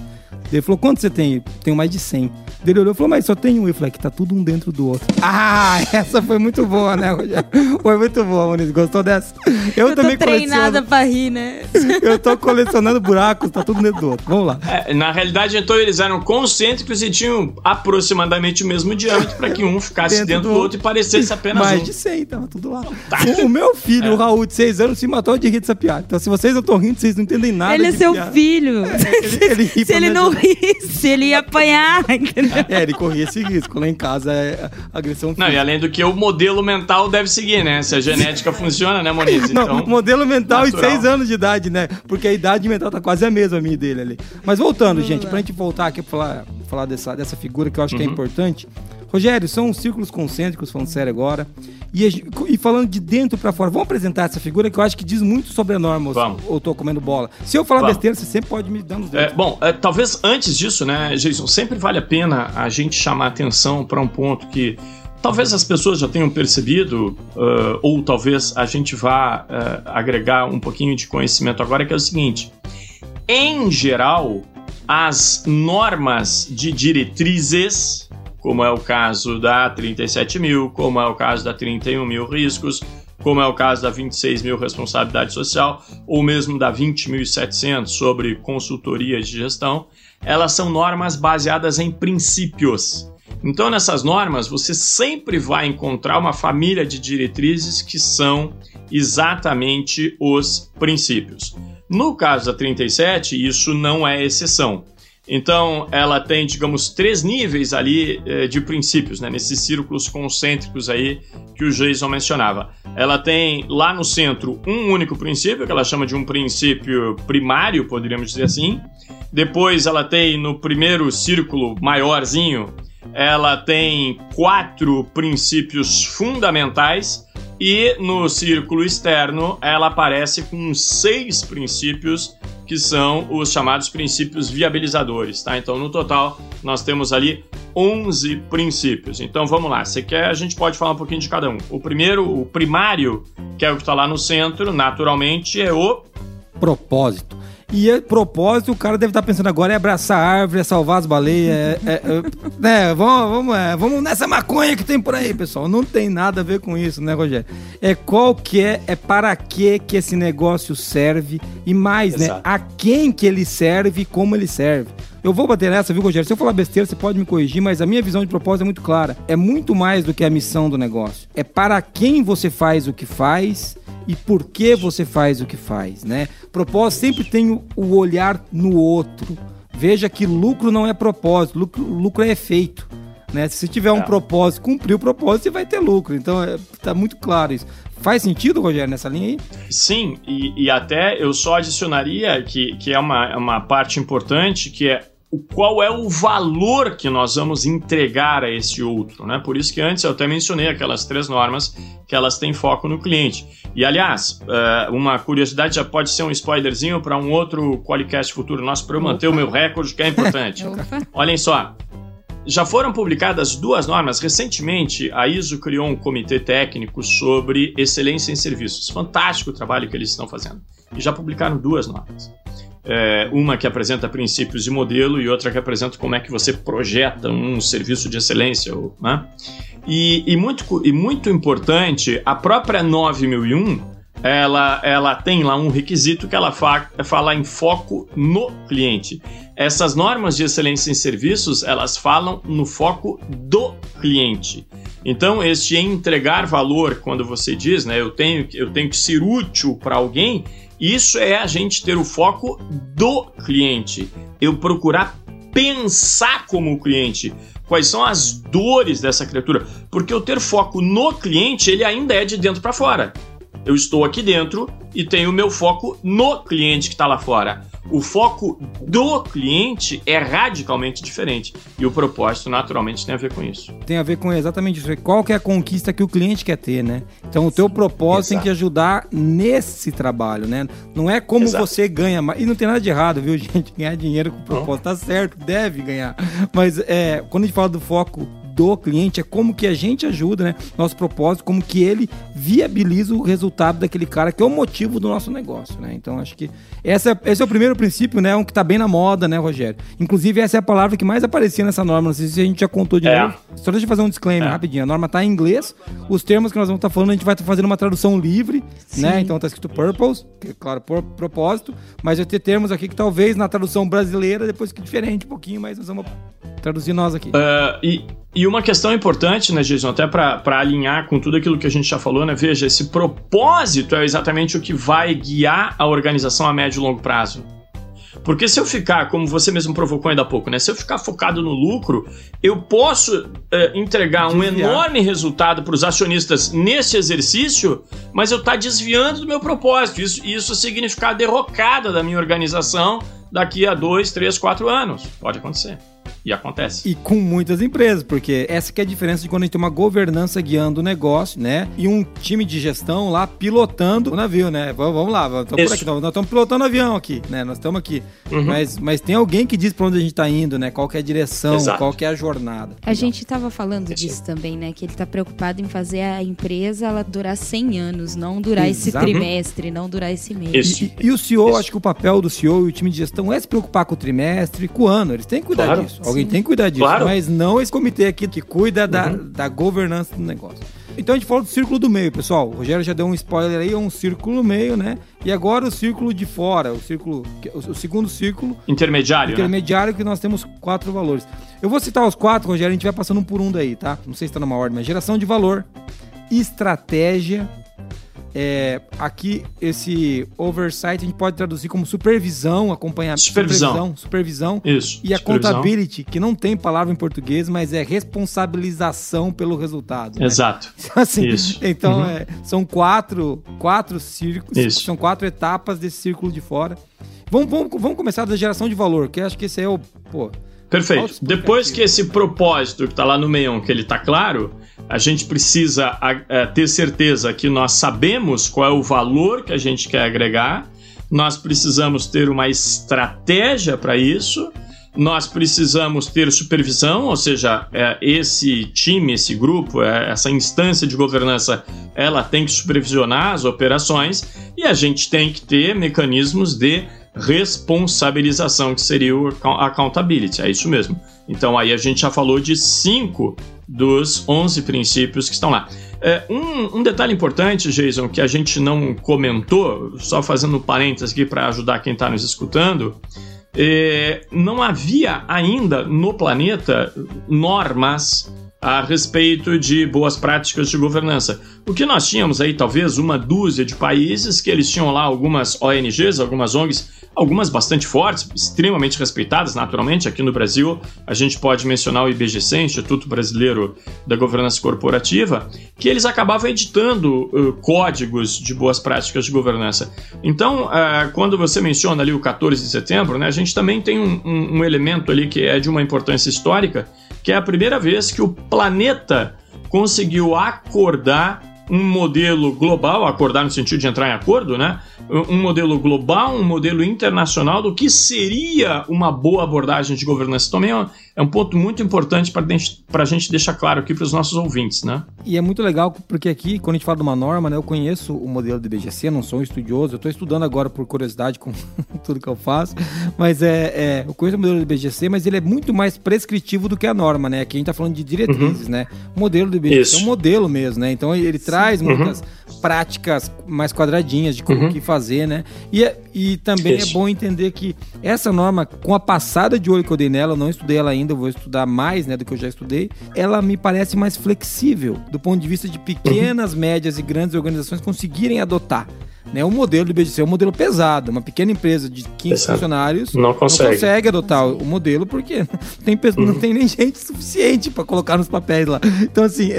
Ele falou, quanto você tem? Tenho mais de 100. Ele olhou e falou, mas só tem um. Eu falei, que tá tudo um dentro do outro. Ah, essa foi muito boa, né, Rogério? Foi muito boa, Moniz. Gostou dessa? Eu, eu também tô treinada coleciono... pra rir, né? Eu tô colecionando buracos, tá tudo dentro do outro. Vamos lá. É, na realidade, então, eles eram concêntricos e tinham aproximadamente o mesmo diâmetro para que um ficasse dentro, dentro do, do outro e parecesse apenas mais um. Mais de 100, tava tudo lá. Tá. O, meu filho, é. o Raul, de 6 anos, se matou de rir dessa piada. Então, se vocês não estão rindo, vocês não entendem nada Ele é seu piada. filho. É, ele, ele ri se ele não risse, ele ia apanhar, entendeu? É, ele corria esse risco. Lá em casa é agressão física. Não, e além do que o modelo mental deve seguir, né? Se a genética funciona, né, Moniz? Então, não, modelo mental natural. e 6 anos de idade, né? Porque a idade mental tá quase a mesma a minha dele ali. Mas voltando, gente, pra gente voltar aqui pra falar, falar dessa, dessa figura que eu acho uhum. que é uhum. importante. Rogério, são círculos concêntricos, falando sério agora. E, e falando de dentro para fora, vamos apresentar essa figura que eu acho que diz muito sobre a norma, vamos. ou tô comendo bola. Se eu falar vamos. besteira, você sempre pode me dar nos é, Bom, é, talvez antes disso, né, Jason, sempre vale a pena a gente chamar atenção para um ponto que talvez as pessoas já tenham percebido, uh, ou talvez a gente vá uh, agregar um pouquinho de conhecimento agora, que é o seguinte: em geral, as normas de diretrizes como é o caso da 37 mil, como é o caso da 31 mil riscos, como é o caso da 26 mil responsabilidade social, ou mesmo da 20.700 sobre consultoria de gestão, elas são normas baseadas em princípios. Então, nessas normas, você sempre vai encontrar uma família de diretrizes que são exatamente os princípios. No caso da 37, isso não é exceção. Então, ela tem, digamos, três níveis ali eh, de princípios, né, nesses círculos concêntricos aí que o Jason mencionava. Ela tem lá no centro um único princípio, que ela chama de um princípio primário, poderíamos dizer assim. Depois, ela tem no primeiro círculo maiorzinho, ela tem quatro princípios fundamentais. E no círculo externo, ela aparece com seis princípios que são os chamados princípios viabilizadores, tá? Então, no total, nós temos ali 11 princípios. Então, vamos lá. Você quer, a gente pode falar um pouquinho de cada um. O primeiro, o primário, que é o que está lá no centro, naturalmente, é o propósito. E a propósito, o cara deve estar tá pensando agora é abraçar a árvore, é salvar as baleias, é, é, é, é vamos, vamos, é, vamos nessa maconha que tem por aí, pessoal. Não tem nada a ver com isso, né, Rogério? É qual que é, é para que que esse negócio serve e mais, né, Exato. né, a quem que ele serve e como ele serve. Eu vou bater nessa, viu, Rogério? Se eu falar besteira, você pode me corrigir, mas a minha visão de propósito é muito clara. É muito mais do que a missão do negócio. É para quem você faz o que faz e por que você faz o que faz, né? Propósito sempre tem o olhar no outro. Veja que lucro não é propósito, lucro, lucro é efeito. Né? Se tiver um é. propósito, cumprir o propósito, você vai ter lucro. Então, é, tá muito claro isso. Faz sentido, Rogério, nessa linha aí? Sim, e, e até eu só adicionaria que, que é uma, uma parte importante, que é qual é o valor que nós vamos entregar a esse outro, né? Por isso que antes eu até mencionei aquelas três normas que elas têm foco no cliente. E aliás, eh, uma curiosidade já pode ser um spoilerzinho para um outro Qualicast futuro nosso para eu manter o meu recorde, que é importante. Olhem só, já foram publicadas duas normas. Recentemente, a ISO criou um comitê técnico sobre excelência em serviços. Fantástico o trabalho que eles estão fazendo. E já publicaram duas normas. É, uma que apresenta princípios de modelo e outra que apresenta como é que você projeta um serviço de excelência. Né? E, e, muito, e muito importante, a própria 9001 ela, ela tem lá um requisito que ela fa fala em foco no cliente. Essas normas de excelência em serviços, elas falam no foco do cliente. Então, este entregar valor, quando você diz, né, eu tenho, eu tenho que ser útil para alguém, isso é a gente ter o foco do cliente. Eu procurar pensar como o cliente. Quais são as dores dessa criatura? Porque o ter foco no cliente, ele ainda é de dentro para fora. Eu estou aqui dentro e tenho o meu foco no cliente que está lá fora. O foco do cliente é radicalmente diferente. E o propósito, naturalmente, tem a ver com isso. Tem a ver com exatamente isso. Qual que é a conquista que o cliente quer ter, né? Então, o teu propósito Exato. tem que ajudar nesse trabalho, né? Não é como Exato. você ganha mais. E não tem nada de errado, viu, gente? Ganhar dinheiro com propósito tá certo, deve ganhar. Mas é, quando a gente fala do foco do cliente, é como que a gente ajuda, né? Nosso propósito, como que ele viabiliza o resultado daquele cara, que é o motivo do nosso negócio, né? Então, acho que essa, esse é o primeiro princípio, né? Um que tá bem na moda, né, Rogério? Inclusive, essa é a palavra que mais aparecia nessa norma. Não sei se a gente já contou de é. novo. Só deixa eu fazer um disclaimer é. rapidinho. A norma tá em inglês. Os termos que nós vamos estar tá falando, a gente vai estar tá fazendo uma tradução livre, Sim. né? Então tá escrito purpose, que é claro, por propósito, mas vai ter termos aqui que talvez na tradução brasileira, depois que diferente um pouquinho, mas nós vamos traduzir nós aqui. Uh, e, e uma questão importante, né, Jason, até para alinhar com tudo aquilo que a gente já falou, né? Veja, esse propósito é exatamente o que vai guiar a organização a médio e longo prazo. Porque se eu ficar, como você mesmo provocou ainda há pouco, né? Se eu ficar focado no lucro, eu posso uh, entregar um enorme resultado para os acionistas nesse exercício, mas eu estar tá desviando do meu propósito. Isso, isso significa a derrocada da minha organização daqui a dois, três, quatro anos. Pode acontecer. E acontece. E com muitas empresas, porque essa que é a diferença de quando a gente tem uma governança guiando o negócio, né? E um time de gestão lá pilotando o navio, né? Vamos, lá, vamos por aqui, nós estamos pilotando o avião aqui, né? Nós estamos aqui. Uhum. Mas, mas tem alguém que diz para onde a gente está indo, né? Qual é a direção, Exato. qual é a jornada. A gente estava falando disso também, né? Que ele está preocupado em fazer a empresa ela durar 100 anos, não durar Exato. esse trimestre, não durar esse mês. E, e, o CEO, Isso. acho que o papel do CEO e o time de gestão é se preocupar com o trimestre, com o ano. Eles têm que cuidar claro. disso. Alguém tem que cuidar disso, claro. mas não esse comitê aqui que cuida da, uhum. da governança do negócio. Então a gente falou do círculo do meio, pessoal. O Rogério já deu um spoiler aí, é um círculo no meio, né? E agora o círculo de fora, o círculo, o segundo círculo. Intermediário. Né? Intermediário, né? que nós temos quatro valores. Eu vou citar os quatro, Rogério, a gente vai passando um por um daí, tá? Não sei se tá numa ordem, mas geração de valor, estratégia, é, aqui, esse oversight a gente pode traduzir como supervisão, acompanhamento. Supervisão. Supervisão. Isso. E a accountability, que não tem palavra em português, mas é responsabilização pelo resultado. Né? Exato. assim, Isso. Então, uhum. é, são quatro, quatro círculos, Isso. são quatro etapas desse círculo de fora. Vamos, vamos, vamos começar da geração de valor, que acho que esse é o. Pô, Perfeito. Depois que esse propósito que está lá no meio, que ele está claro, a gente precisa a, ter certeza que nós sabemos qual é o valor que a gente quer agregar, nós precisamos ter uma estratégia para isso, nós precisamos ter supervisão, ou seja, é, esse time, esse grupo, é, essa instância de governança, ela tem que supervisionar as operações e a gente tem que ter mecanismos de responsabilização, que seria o accountability. É isso mesmo. Então aí a gente já falou de cinco dos 11 princípios que estão lá. É, um, um, detalhe importante, Jason, que a gente não comentou, só fazendo parênteses aqui para ajudar quem está nos escutando, é, não havia ainda no planeta normas a respeito de boas práticas de governança. O que nós tínhamos aí, talvez, uma dúzia de países que eles tinham lá algumas ONGs, algumas ONGs, algumas bastante fortes, extremamente respeitadas, naturalmente. Aqui no Brasil, a gente pode mencionar o IBGC, Instituto Brasileiro da Governança Corporativa, que eles acabavam editando uh, códigos de boas práticas de governança. Então, uh, quando você menciona ali o 14 de setembro, né, a gente também tem um, um, um elemento ali que é de uma importância histórica, que é a primeira vez que o planeta conseguiu acordar um modelo global, acordar no sentido de entrar em acordo, né? Um modelo global, um modelo internacional do que seria uma boa abordagem de governança. Também é é um ponto muito importante para a gente deixar claro aqui para os nossos ouvintes, né? E é muito legal porque aqui, quando a gente fala de uma norma, né, eu conheço o modelo do IBGC, não sou um estudioso, eu estou estudando agora por curiosidade com tudo que eu faço, mas é, é, eu conheço o modelo do IBGC, mas ele é muito mais prescritivo do que a norma, né? Aqui a gente está falando de diretrizes, uhum. né? O modelo do IBGC Isso. é um modelo mesmo, né? Então ele traz uhum. muitas práticas mais quadradinhas de como uhum. que fazer, né? E, é, e também é Isso. é bom entender que essa norma, com a passada de olho que eu dei nela, eu não estudei ela ainda, eu vou estudar mais, né, do que eu já estudei, ela me parece mais flexível do ponto de vista de pequenas, médias e grandes organizações conseguirem adotar. Né? O modelo do IBGC é um modelo pesado. Uma pequena empresa de 15 Pesado. funcionários não consegue. não consegue adotar o modelo porque tem, uhum. não tem nem gente suficiente para colocar nos papéis lá. Então, assim, é,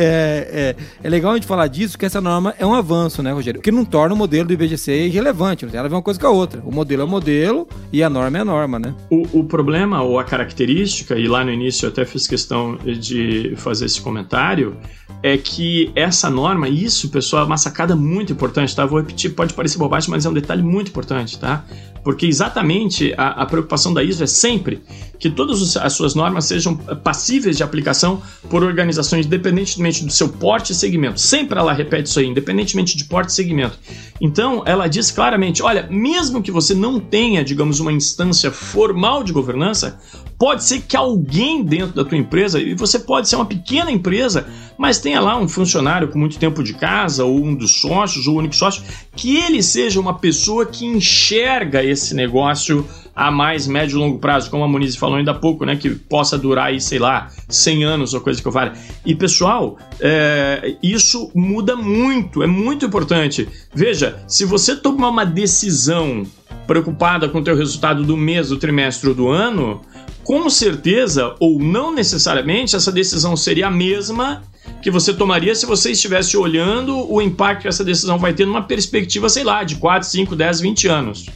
é, é, legal a gente falar disso, que essa norma é um avanço, né, Rogério? Que não torna o modelo do IBGC irrelevante. Não tem nada a ver uma coisa com a outra. O modelo é o modelo e a norma é a norma, né? O, o problema ou a característica, e lá no início eu até fiz questão de fazer esse comentário, é que essa norma, isso, pessoal, é uma sacada muito importante, tá? Vou repetir, pode parecer bobagem, mas é um detalhe muito importante, tá? Porque exatamente a, a preocupação da ISO é sempre que todas as suas normas sejam passíveis de aplicação por organizações independentemente do seu porte e segmento. Sempre ela repete isso aí, independentemente de porte e segmento. Então, ela diz claramente: olha, mesmo que você não tenha, digamos, uma instância formal de governança, Pode ser que alguém dentro da tua empresa, e você pode ser uma pequena empresa, mas tenha lá um funcionário com muito tempo de casa, ou um dos sócios, ou o único sócio, que ele seja uma pessoa que enxerga esse negócio a mais médio e longo prazo, como a Moniz falou ainda há pouco, né? Que possa durar aí, sei lá, 100 anos ou coisa que eu fale. E pessoal, é, isso muda muito, é muito importante. Veja, se você tomar uma decisão preocupada com o teu resultado do mês, do trimestre ou do ano, com certeza, ou não necessariamente, essa decisão seria a mesma que você tomaria se você estivesse olhando o impacto que essa decisão vai ter numa perspectiva, sei lá, de 4, 5, 10, 20 anos.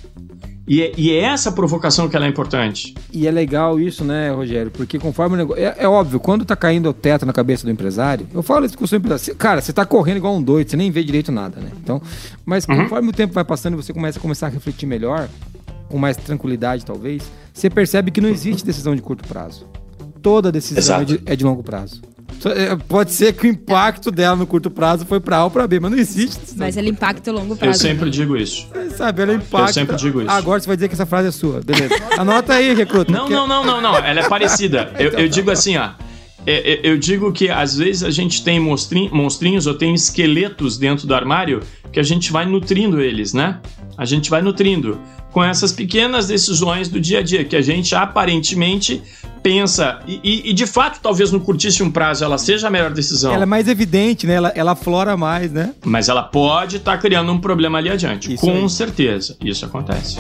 E é, e é, essa provocação que ela é importante. E é legal isso, né, Rogério? Porque conforme o negócio. É, é, óbvio, quando tá caindo o teto na cabeça do empresário, eu falo isso com o seu empresário. Cara, você tá correndo igual um doido, você nem vê direito nada, né? Então, mas uhum. conforme o tempo vai passando e você começa a começar a refletir melhor, com mais tranquilidade, talvez, você percebe que não existe decisão de curto prazo. Toda decisão é de, é de, longo prazo. É, pode ser que o impacto dela no curto prazo foi para A ou para B, mas não existe. Mas ela impacta o longo prazo. Eu sempre né? digo isso. É, sabe, ela impacta. Eu sempre digo isso. Agora você vai dizer que essa frase é sua, beleza. Anota aí, recruta. Não, não, não, não, não. Ela é parecida. Eu, eu digo assim, ó. Eu digo que às vezes a gente tem monstrinhos ou tem esqueletos dentro do armário que a gente vai nutrindo eles, né? A gente vai nutrindo com essas pequenas decisões do dia a dia que a gente aparentemente pensa e, e, e, de fato talvez no curtíssimo prazo ela seja a melhor decisão. Ela é mais evidente, né? Ela, ela flora mais, né? Mas ela pode estar tá criando um problema ali adiante. Isso com aí. certeza, isso acontece.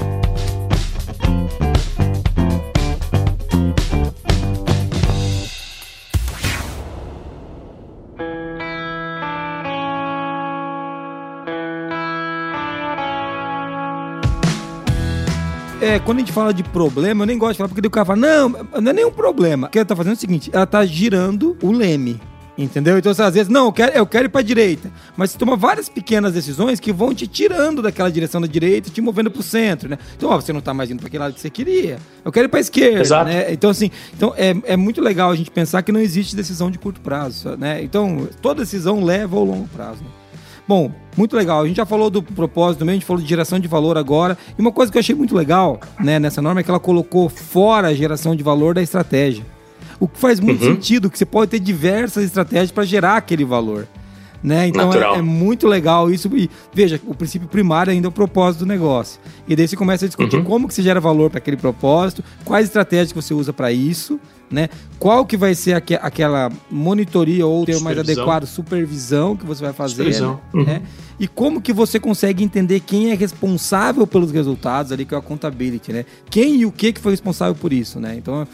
É, quando a gente fala de problema, eu nem gosto de falar, porque o cara fala, não, não é nenhum problema. O que ela tá fazendo é o seguinte, ela tá girando o leme. Entendeu? Então, às vezes, não, eu quero, eu quero ir pra direita. Mas você toma várias pequenas decisões que vão te tirando daquela direção da direita e te movendo pro centro, né? Então, ó, você não tá mais indo pra aquele lado que você queria. Eu quero ir pra esquerda, Exato. né? Então, assim, então é, é muito legal a gente pensar que não existe decisão de curto prazo, né? Então, toda decisão leva ao longo prazo. Né? Bom, muito legal. A gente já falou do propósito mesmo, a gente falou de geração de valor agora. E uma coisa que eu achei muito legal né, nessa norma é que ela colocou fora a geração de valor da estratégia. O que faz muito uhum. sentido, que você pode ter diversas estratégias para gerar aquele valor. Né? Então é, é, muito legal isso. E veja, o princípio primário ainda é o propósito do negócio. E daí você começa a discutir uhum. como que você gera valor para aquele propósito, quais estratégias que você usa para isso, né? Qual que vai ser aqu aquela monitoria ou ter mais adequado supervisão que você vai fazer, né? uhum. né? E como que você consegue entender quem é responsável pelos resultados ali, que é a accountability, né? Quem e o que que foi responsável por isso, né? Então,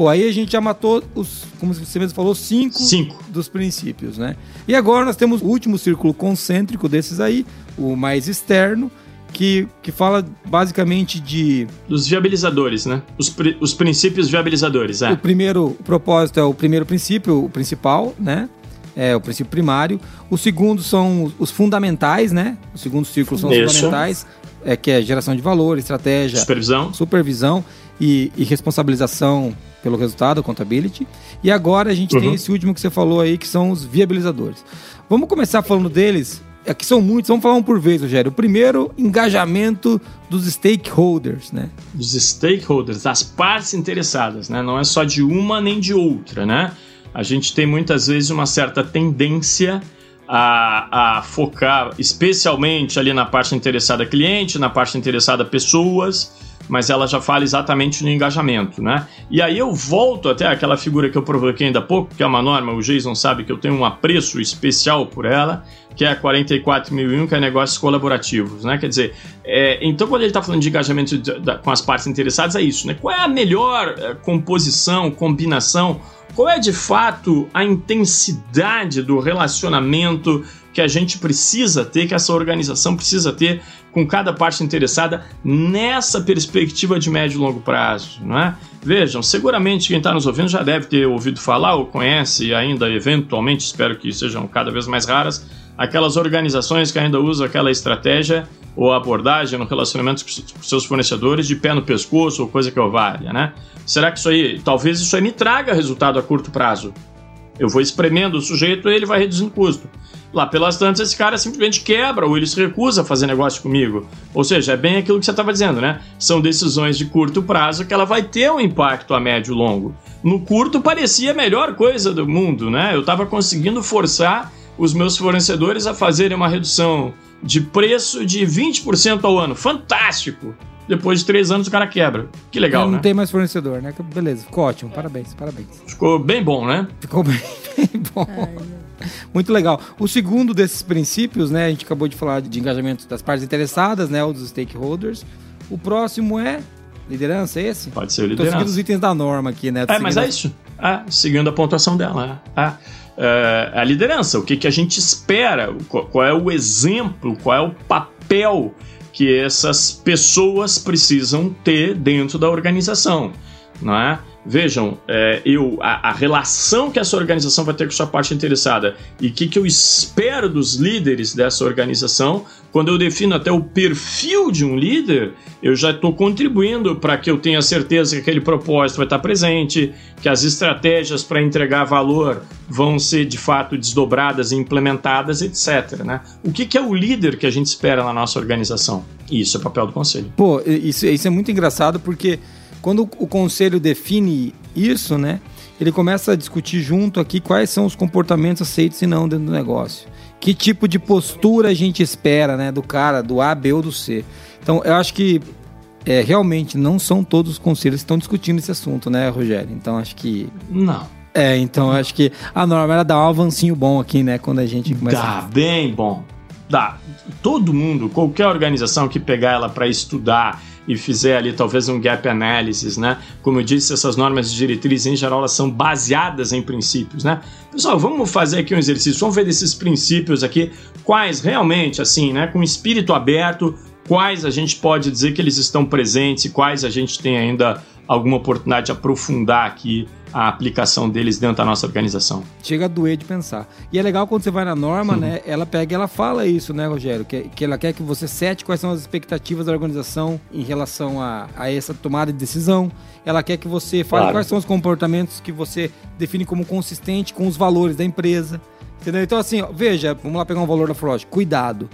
Pô, aí a gente já matou os, como você mesmo falou, cinco, cinco, dos princípios, né? E agora nós temos o último círculo concêntrico desses aí, o mais externo, que, que fala basicamente de. Dos viabilizadores, né? Os, os princípios viabilizadores, é. O primeiro propósito é o primeiro princípio, o principal, né? É o princípio primário. O segundo são os fundamentais, né? O segundo círculo são os Isso. fundamentais é, que é geração de valor, estratégia, supervisão, supervisão e, e responsabilização pelo resultado, accountability. E agora a gente uhum. tem esse último que você falou aí, que são os viabilizadores. Vamos começar falando deles. Aqui são muitos, vamos falar um por vez, Rogério. O primeiro, engajamento dos stakeholders, né? Dos stakeholders, das partes interessadas, né? Não é só de uma nem de outra, né? A gente tem muitas vezes uma certa tendência a, a focar especialmente ali na parte interessada cliente, na parte interessada pessoas, mas ela já fala exatamente no engajamento, né? E aí eu volto até aquela figura que eu provoquei ainda há pouco, que é uma norma, o Jason sabe que eu tenho um apreço especial por ela, que é a 44001, que é negócios colaborativos, né? Quer dizer, é, então quando ele está falando de engajamento com as partes interessadas, é isso, né? Qual é a melhor é, composição, combinação, qual é de fato a intensidade do relacionamento que a gente precisa ter, que essa organização precisa ter com cada parte interessada nessa perspectiva de médio e longo prazo, não é? Vejam, seguramente quem está nos ouvindo já deve ter ouvido falar ou conhece ainda eventualmente, espero que sejam cada vez mais raras, aquelas organizações que ainda usam aquela estratégia ou abordagem no relacionamento com seus fornecedores de pé no pescoço ou coisa que eu valha, né? Será que isso aí, talvez isso aí me traga resultado a curto prazo? Eu vou espremendo o sujeito e ele vai reduzindo custo. Lá pelas tantas, esse cara simplesmente quebra ou ele se recusa a fazer negócio comigo. Ou seja, é bem aquilo que você estava dizendo, né? São decisões de curto prazo que ela vai ter um impacto a médio e longo. No curto parecia a melhor coisa do mundo, né? Eu estava conseguindo forçar os meus fornecedores a fazerem uma redução de preço de 20% ao ano. Fantástico! Depois de três anos o cara quebra. Que legal, não né? Não tem mais fornecedor, né? Beleza, ficou ótimo. Parabéns, parabéns. Ficou bem bom, né? Ficou bem, bem bom. Ai, Muito legal. O segundo desses princípios, né? A gente acabou de falar de engajamento das partes interessadas, né? Ou dos stakeholders. O próximo é liderança, é esse? Pode ser liderança. Tô seguindo os itens da norma aqui, né? Tô é, mas é isso. É, seguindo a pontuação dela. É. É, a liderança, o que, que a gente espera, qual, qual é o exemplo, qual é o papel que essas pessoas precisam ter dentro da organização, não é? Vejam, é, eu a, a, relação que essa organização vai ter com sua parte interessada e o que, que eu espero dos líderes dessa organização, quando eu defino até o perfil de um líder, eu já estou contribuindo para que eu tenha certeza que aquele propósito vai estar presente, que as estratégias para entregar valor vão ser de fato desdobradas e implementadas, etc. Né? O que, que é o líder que a gente espera na nossa organização? Isso é papel do conselho. Pô, isso, isso é muito engraçado porque quando o conselho define isso, né, ele começa a discutir junto aqui quais são os comportamentos aceitos e não dentro do negócio. Que tipo de postura a gente espera, né, do cara, do A, B ou do C. Então, eu acho que é, realmente não são todos os conselhos que estão discutindo esse assunto, né, Rogério? Então, acho que. Não. É, então acho que a norma era dar um avancinho bom aqui, né, quando a gente começa. Dá bem bom. Dá. Todo mundo, qualquer organização que pegar ela para estudar e fizer ali talvez um gap analysis, né? Como eu disse, essas normas de diretrizes em geral elas são baseadas em princípios, né? Pessoal, vamos fazer aqui um exercício, vamos ver desses princípios aqui, quais realmente, assim, né, com espírito aberto, quais a gente pode dizer que eles estão presentes e quais a gente tem ainda alguma oportunidade de aprofundar aqui a aplicação deles dentro da nossa organização. Chega a doer de pensar. E é legal quando você vai na norma, né? Ela pega e ela fala isso, né, Rogério? Que, que ela quer que você sete quais são as expectativas da organização em relação a, a essa tomada de decisão. Ela quer que você fale claro. quais são os comportamentos que você define como consistente com os valores da empresa. Entendeu? Então, assim, ó, veja, vamos lá pegar um valor da Frost. Cuidado.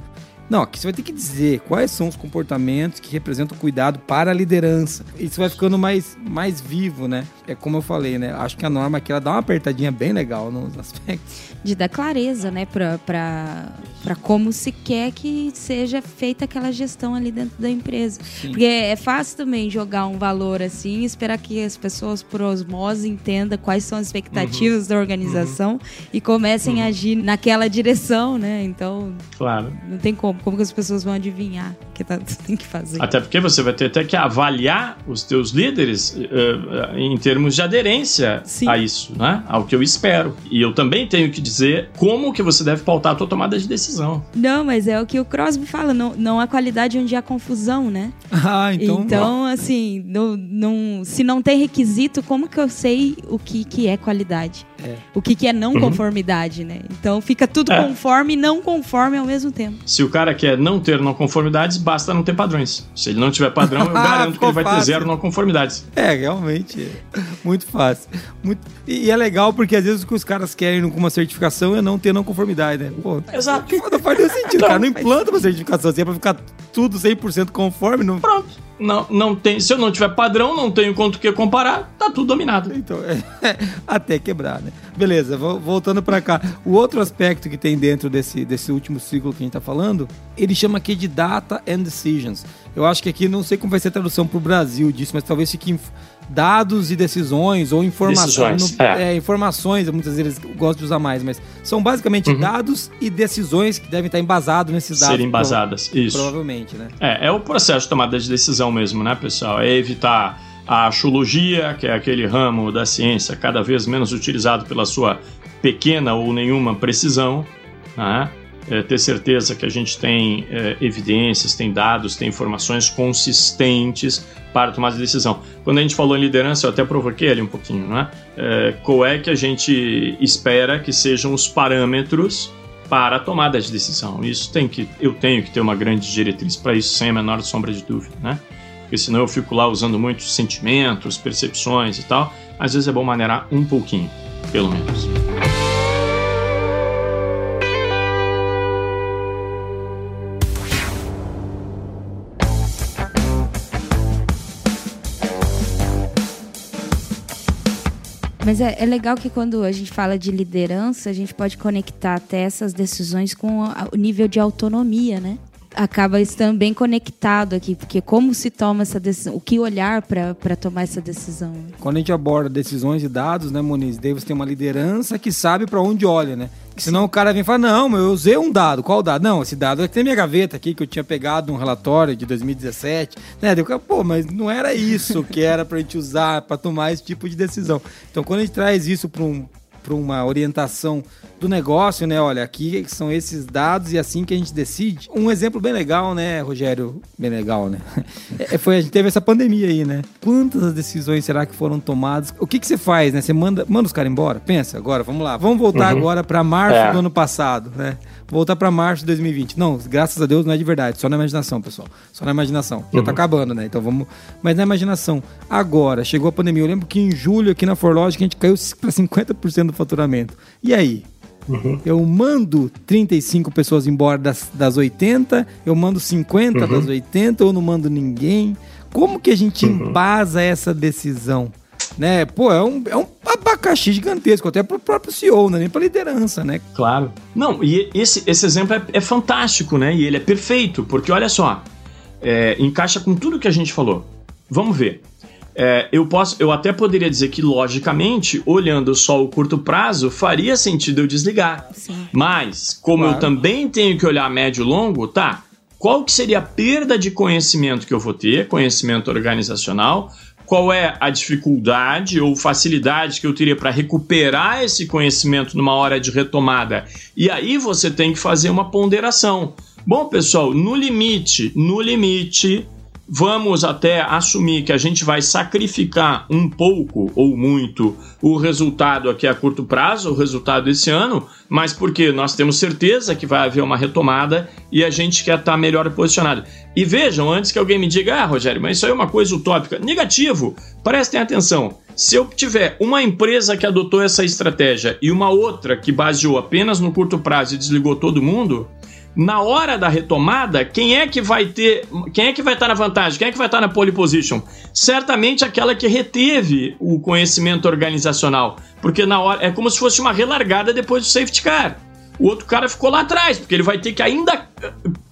Não, aqui você vai ter que dizer quais são os comportamentos que representam cuidado para a liderança. Isso vai ficando mais, mais vivo, né? É como eu falei, né? Acho que a norma aqui ela dá uma apertadinha bem legal nos aspectos. De dar clareza, né? Para como se quer que seja feita aquela gestão ali dentro da empresa. Sim. Porque é fácil também jogar um valor assim, esperar que as pessoas por osmose entendam quais são as expectativas uhum. da organização uhum. e comecem uhum. a agir naquela direção, né? Então, claro. não tem como como? Como que as pessoas vão adivinhar o que tá, tem que fazer? Até porque você vai ter até que avaliar os teus líderes uh, em termos de aderência Sim. a isso, né? Ao que eu espero. E eu também tenho que dizer como que você deve pautar a tua tomada de decisão. Não, mas é o que o Crosby fala, não, não há qualidade onde há confusão, né? Ah, então... Então, assim, não, não, se não tem requisito, como que eu sei o que, que é qualidade? É. o que, que é não uhum. conformidade, né? Então fica tudo é. conforme e não conforme ao mesmo tempo. Se o cara quer não ter não conformidades, basta não ter padrões. Se ele não tiver padrão, eu garanto que ele vai fácil. ter zero não conformidades. É, realmente. É. Muito fácil. Muito... E é legal porque às vezes o que os caras querem com uma certificação é não ter não conformidade, né? Pô, Exato. Não faz nenhum sentido, cara. Não implanta uma certificação assim, é pra ficar tudo 100% conforme. Não... Pronto. Não, não tem, se eu não tiver padrão, não tenho quanto que comparar, tá tudo dominado. Então, é, até quebrar, né? Beleza, voltando para cá. O outro aspecto que tem dentro desse, desse último ciclo que a gente tá falando, ele chama aqui de Data and Decisions. Eu acho que aqui, não sei como vai ser a tradução pro Brasil disso, mas talvez fique dados e decisões ou informações. é. É, informações, muitas vezes eu gosto de usar mais, mas são basicamente uhum. dados e decisões que devem estar embasados nesses dados. Serem embasadas, isso. Provavelmente, né? É, é o processo de tomada de decisão mesmo, né, pessoal? É evitar a astrologia, que é aquele ramo da ciência cada vez menos utilizado pela sua pequena ou nenhuma precisão, né? É, ter certeza que a gente tem é, evidências, tem dados, tem informações consistentes para tomar de decisão. Quando a gente falou em liderança, eu até provoquei ali um pouquinho, né? É, qual é que a gente espera que sejam os parâmetros para a tomada de decisão? Isso tem que, eu tenho que ter uma grande diretriz para isso, sem a menor sombra de dúvida, né? Porque senão eu fico lá usando muitos sentimentos, percepções e tal. Às vezes é bom maneirar um pouquinho, pelo menos. Mas é, é, legal que quando a gente fala de liderança, a gente pode conectar até essas decisões com o nível de autonomia, né? Acaba estando bem conectado aqui, porque como se toma essa decisão, o que olhar para tomar essa decisão. Quando a gente aborda decisões e dados, né, Moniz? Daí você tem uma liderança que sabe para onde olha, né? Senão o cara vem e fala, não, eu usei um dado. Qual dado? Não, esse dado é que tem minha gaveta aqui, que eu tinha pegado um relatório de 2017. Né? Eu, pô, mas não era isso que era pra gente usar para tomar esse tipo de decisão. Então, quando a gente traz isso para um, uma orientação do negócio, né? Olha, aqui são esses dados e assim que a gente decide. Um exemplo bem legal, né, Rogério? Bem legal, né? É, foi a gente teve essa pandemia aí, né? Quantas decisões será que foram tomadas? O que que você faz, né? Você manda, manda os caras embora? Pensa agora, vamos lá. Vamos voltar uhum. agora para março é. do ano passado, né? Voltar para março de 2020. Não, graças a Deus não é de verdade, só na imaginação, pessoal. Só na imaginação. Já tá uhum. tá acabando, né? Então vamos. Mas na imaginação. Agora, chegou a pandemia. Eu lembro que em julho aqui na Forlogic a gente caiu para 50% do faturamento. E aí? Uhum. Eu mando 35 pessoas embora das, das 80, eu mando 50 uhum. das 80, ou não mando ninguém. Como que a gente uhum. embasa essa decisão? Né? Pô, é um, é um abacaxi gigantesco, até pro próprio CEO, não é nem pra liderança, né? Claro. Não, e esse, esse exemplo é, é fantástico, né? E ele é perfeito, porque olha só, é, encaixa com tudo que a gente falou. Vamos ver. É, eu, posso, eu até poderia dizer que, logicamente, olhando só o curto prazo, faria sentido eu desligar. Sim. Mas, como claro. eu também tenho que olhar médio e longo, tá? Qual que seria a perda de conhecimento que eu vou ter, conhecimento organizacional? Qual é a dificuldade ou facilidade que eu teria para recuperar esse conhecimento numa hora de retomada? E aí você tem que fazer uma ponderação. Bom, pessoal, no limite, no limite, vamos até assumir que a gente vai sacrificar um pouco ou muito o resultado aqui a curto prazo, o resultado desse ano, mas porque nós temos certeza que vai haver uma retomada e a gente quer estar melhor posicionado. E vejam, antes que alguém me diga, ah, Rogério, mas isso aí é uma coisa utópica. Negativo, prestem atenção. Se eu tiver uma empresa que adotou essa estratégia e uma outra que baseou apenas no curto prazo e desligou todo mundo, na hora da retomada, quem é que vai ter, quem é que vai estar na vantagem? Quem é que vai estar na pole position? Certamente aquela que reteve o conhecimento organizacional, porque na hora é como se fosse uma relargada depois do safety car. O outro cara ficou lá atrás, porque ele vai ter que ainda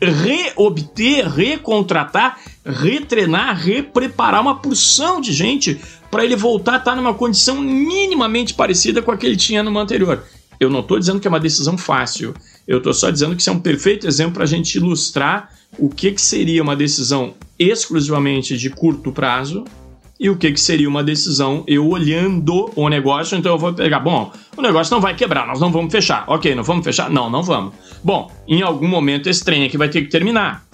reobter, recontratar, retrenar, repreparar uma porção de gente para ele voltar a estar numa condição minimamente parecida com a que ele tinha no anterior. Eu não estou dizendo que é uma decisão fácil. Eu estou só dizendo que isso é um perfeito exemplo para a gente ilustrar o que, que seria uma decisão exclusivamente de curto prazo e o que, que seria uma decisão eu olhando o negócio. Então eu vou pegar, bom, o negócio não vai quebrar, nós não vamos fechar. Ok, não vamos fechar? Não, não vamos. Bom, em algum momento esse trem aqui vai ter que terminar.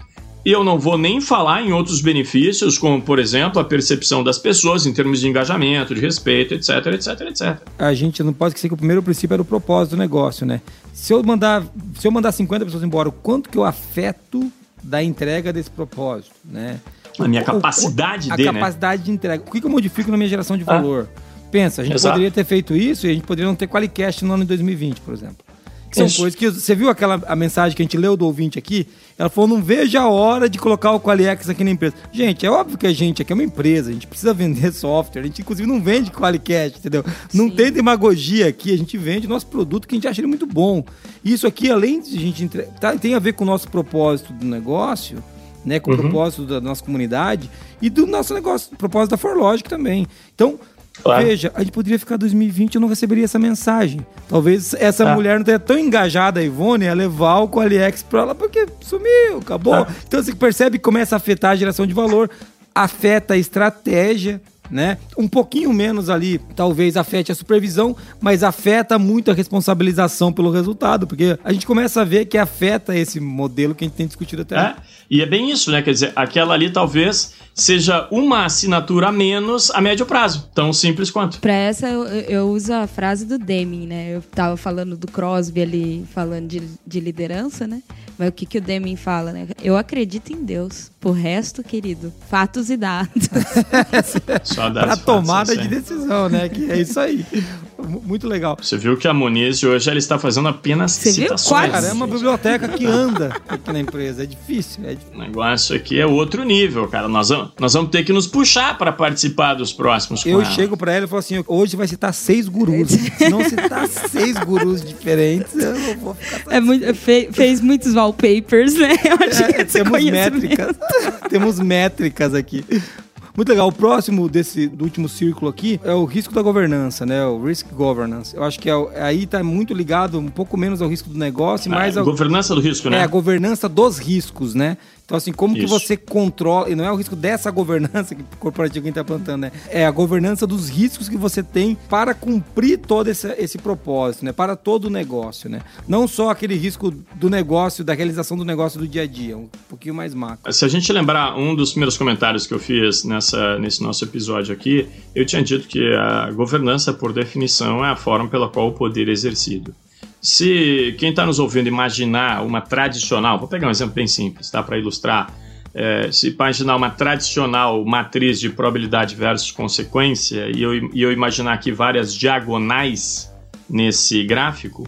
E eu não vou nem falar em outros benefícios, como, por exemplo, a percepção das pessoas em termos de engajamento, de respeito, etc, etc, etc. A gente não pode esquecer que o primeiro princípio era o propósito do negócio, né? Se eu mandar, se eu mandar 50 pessoas embora, o quanto que eu afeto da entrega desse propósito, né? A minha capacidade a de, A né? capacidade né? de entrega. O que, que eu modifico na minha geração de ah. valor? Ah. Pensa, a gente Exato. poderia ter feito isso e a gente poderia não ter Qualicast no ano de 2020, por exemplo. Que são Isso. coisas que. Você viu aquela a mensagem que a gente leu do ouvinte aqui? Ela falou: não veja a hora de colocar o Qualiex aqui na empresa. Gente, é óbvio que a gente aqui é uma empresa, a gente precisa vender software, a gente inclusive não vende Qualicast, entendeu? Sim. Não tem demagogia aqui, a gente vende nosso produto que a gente acha ele muito bom. Isso aqui, além de a gente entre... tá, tem a ver com o nosso propósito do negócio, né? Com uhum. o propósito da nossa comunidade e do nosso negócio, propósito da ForLogic também. Então, Claro. Veja, a gente poderia ficar 2020 e eu não receberia essa mensagem. Talvez essa ah. mulher não tenha tão engajada, a Ivone, a levar o Qualiex para ela, porque sumiu, acabou. Ah. Então você percebe que começa a afetar a geração de valor, afeta a estratégia, né? Um pouquinho menos ali, talvez afete a supervisão, mas afeta muito a responsabilização pelo resultado, porque a gente começa a ver que afeta esse modelo que a gente tem discutido até. É, e é bem isso, né? Quer dizer, aquela ali talvez seja uma assinatura a menos a médio prazo, tão simples quanto. Para essa eu, eu, uso a frase do Deming, né? Eu tava falando do Crosby ali, falando de, de liderança, né? Mas o que, que o Deming fala, né? Eu acredito em Deus. Por resto, querido, fatos e dados. Só Para tomada de decisão, né? Que é isso aí. Muito legal. Você viu que a Moniz hoje ela está fazendo apenas Você citações. Viu? Cara, é uma biblioteca que anda aqui na empresa. É difícil, é difícil. O negócio aqui é outro nível, cara. Nós vamos, nós vamos ter que nos puxar para participar dos próximos. Eu ela. chego para ela e falo assim: hoje vai citar seis gurus. Se não citar seis gurus diferentes, eu não vou ficar. É muito, fe, fez muitos wallpapers, né? Eu acho é, que temos métricas. temos métricas aqui. Muito legal. O próximo desse do último círculo aqui é o risco da governança, né? O risk governance. Eu acho que é, aí está muito ligado um pouco menos ao risco do negócio e mais a ao, governança do risco, né? É a governança dos riscos, né? Então, assim, como Isso. que você controla, e não é o risco dessa governança que a gente está plantando, né? É a governança dos riscos que você tem para cumprir todo esse, esse propósito, né? Para todo o negócio, né? Não só aquele risco do negócio, da realização do negócio do dia a dia, um pouquinho mais macro. Se a gente lembrar um dos primeiros comentários que eu fiz nessa, nesse nosso episódio aqui, eu tinha dito que a governança, por definição, é a forma pela qual o poder é exercido. Se quem está nos ouvindo imaginar uma tradicional, vou pegar um exemplo bem simples, tá, para ilustrar. É, se imaginar uma tradicional matriz de probabilidade versus consequência e eu, e eu imaginar aqui várias diagonais nesse gráfico,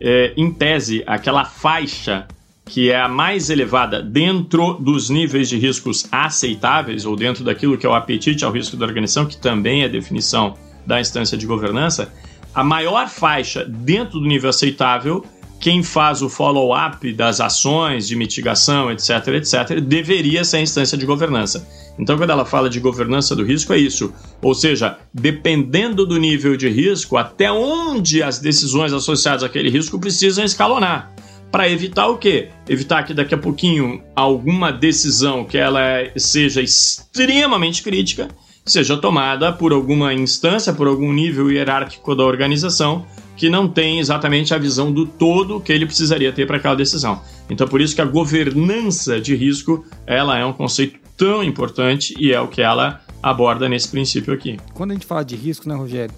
é, em tese, aquela faixa que é a mais elevada dentro dos níveis de riscos aceitáveis ou dentro daquilo que é o apetite ao risco da organização, que também é definição da instância de governança, a maior faixa dentro do nível aceitável, quem faz o follow-up das ações de mitigação, etc., etc., deveria ser a instância de governança. Então, quando ela fala de governança do risco, é isso. Ou seja, dependendo do nível de risco, até onde as decisões associadas àquele risco precisam escalonar. Para evitar o quê? Evitar que daqui a pouquinho alguma decisão que ela seja extremamente crítica seja tomada por alguma instância, por algum nível hierárquico da organização que não tem exatamente a visão do todo que ele precisaria ter para aquela decisão. Então, por isso que a governança de risco, ela é um conceito tão importante e é o que ela aborda nesse princípio aqui. Quando a gente fala de risco, né, Rogério?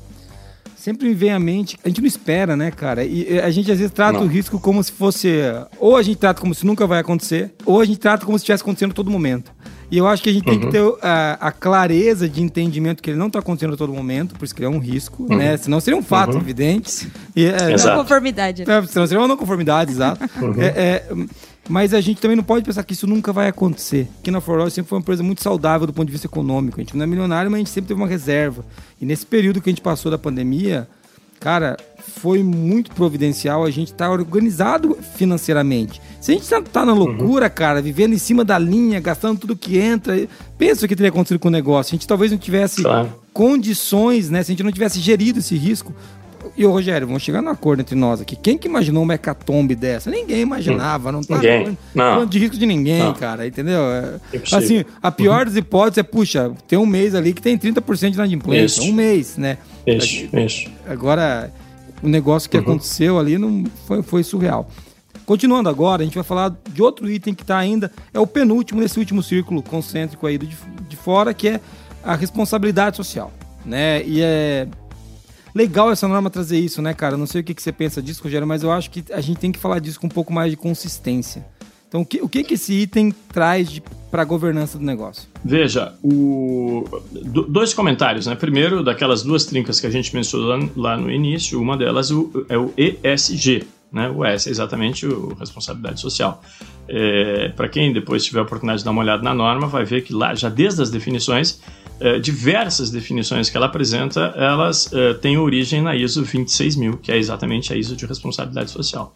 Sempre me vem à mente, a gente não espera, né, cara? E a gente às vezes trata não. o risco como se fosse. Ou a gente trata como se nunca vai acontecer, ou a gente trata como se estivesse acontecendo a todo momento. E eu acho que a gente uhum. tem que ter a, a, clareza de entendimento que ele não está acontecendo a todo momento, por isso que ele é um risco, uhum. né? Senão seria um fato uhum. evidente. E, é, não conformidade. Né? É, senão seria uma não conformidade, exato. Uhum. É, é, mas a gente também não pode pensar que isso nunca vai acontecer. Aqui na Forlós sempre foi uma empresa muito saudável do ponto de vista econômico. A gente não é milionário, mas a gente sempre teve uma reserva. E nesse período que a gente passou da pandemia, cara, foi muito providencial a gente estar tá organizado financeiramente. Se a gente tá, tá na uhum. loucura, uhum. cara, vivendo em cima da linha, gastando tudo que entra, pensa o que teria acontecido com o negócio. A gente talvez não tivesse claro. condições, né? Se a gente não tivesse gerido esse risco. E o Rogério, vamos chegar no acordo entre nós aqui. Quem que imaginou uma hecatombe dessa? Ninguém imaginava, não tá ninguém. Não. de risco de ninguém, não. cara, entendeu? É, assim, a pior uhum. das hipóteses é, puxa, tem um mês ali que tem 30% de inadimplência. Isso. Um mês, né? Isso, isso. Agora, o negócio que uhum. aconteceu ali não foi, foi surreal. Continuando agora, a gente vai falar de outro item que está ainda, é o penúltimo nesse último círculo concêntrico aí de, de fora, que é a responsabilidade social. Né? E é legal essa norma trazer isso, né, cara? Não sei o que, que você pensa disso, Rogério, mas eu acho que a gente tem que falar disso com um pouco mais de consistência. Então, o que, o que, que esse item traz para a governança do negócio? Veja, o, dois comentários, né? Primeiro, daquelas duas trincas que a gente mencionou lá no início, uma delas é o ESG, né? O S é exatamente o responsabilidade social. É, para quem depois tiver a oportunidade de dar uma olhada na norma, vai ver que lá, já desde as definições, é, diversas definições que ela apresenta, elas é, têm origem na ISO 26000, que é exatamente a ISO de responsabilidade social.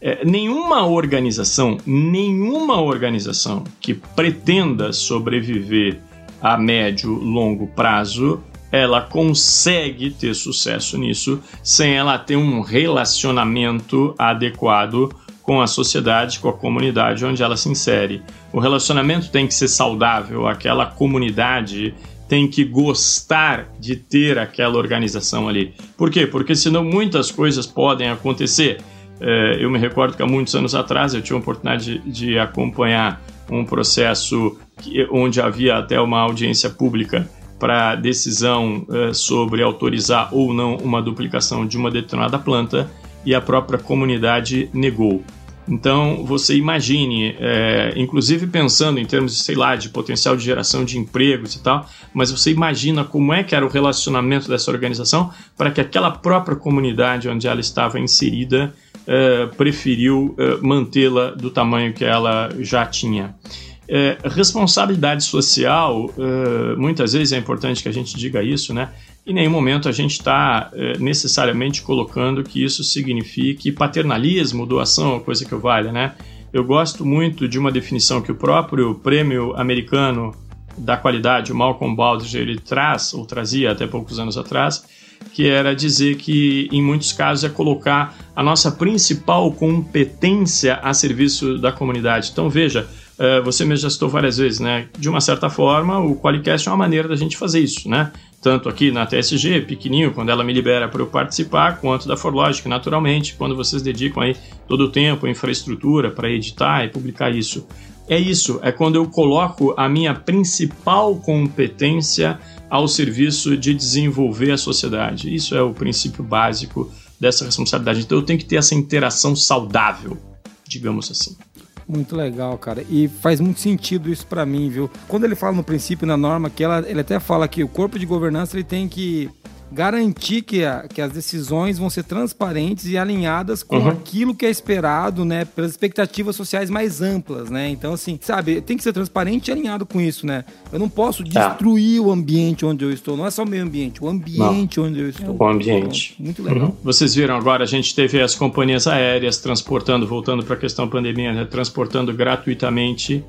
É, nenhuma organização, nenhuma organização que pretenda sobreviver a médio, longo prazo, ela consegue ter sucesso nisso sem ela ter um relacionamento adequado com a sociedade, com a comunidade onde ela se insere. O relacionamento tem que ser saudável, aquela comunidade tem que gostar de ter aquela organização ali. Por quê? Porque senão muitas coisas podem acontecer é, eu me recordo que há muitos anos atrás eu tinha a oportunidade de, de acompanhar um processo que, onde havia até uma audiência pública para decisão é, sobre autorizar ou não uma duplicação de uma determinada planta e a própria comunidade negou. Então, você imagine, é, inclusive pensando em termos, sei lá, de potencial de geração de empregos e tal, mas você imagina como é que era o relacionamento dessa organização para que aquela própria comunidade onde ela estava inserida é, preferiu é, mantê-la do tamanho que ela já tinha. É, responsabilidade social, é, muitas vezes é importante que a gente diga isso, né? Em nenhum momento a gente está é, necessariamente colocando que isso signifique paternalismo, doação, coisa que vale, né? Eu gosto muito de uma definição que o próprio prêmio americano da qualidade, o Malcolm Baldrige, ele traz, ou trazia até poucos anos atrás, que era dizer que, em muitos casos, é colocar a nossa principal competência a serviço da comunidade. Então, veja, eh, você mesmo já citou várias vezes, né? De uma certa forma, o Qualicast é uma maneira da gente fazer isso, né? Tanto aqui na TSG, pequenininho, quando ela me libera para eu participar, quanto da Forlogic, naturalmente, quando vocês dedicam aí todo o tempo, infraestrutura para editar e publicar isso. É isso, é quando eu coloco a minha principal competência ao serviço de desenvolver a sociedade. Isso é o princípio básico dessa responsabilidade. Então eu tenho que ter essa interação saudável, digamos assim. Muito legal, cara. E faz muito sentido isso para mim, viu? Quando ele fala no princípio, na norma, que ela, ele até fala que o corpo de governança ele tem que garantir que, a, que as decisões vão ser transparentes e alinhadas com uhum. aquilo que é esperado, né, pelas expectativas sociais mais amplas, né? Então, assim, sabe, tem que ser transparente e alinhado com isso, né? Eu não posso tá. destruir o ambiente onde eu estou, não é só o meio ambiente, o ambiente não. onde eu estou. O ambiente. Então, muito legal. Uhum. Vocês viram agora, a gente teve as companhias aéreas transportando, voltando para a questão pandemia, né, transportando gratuitamente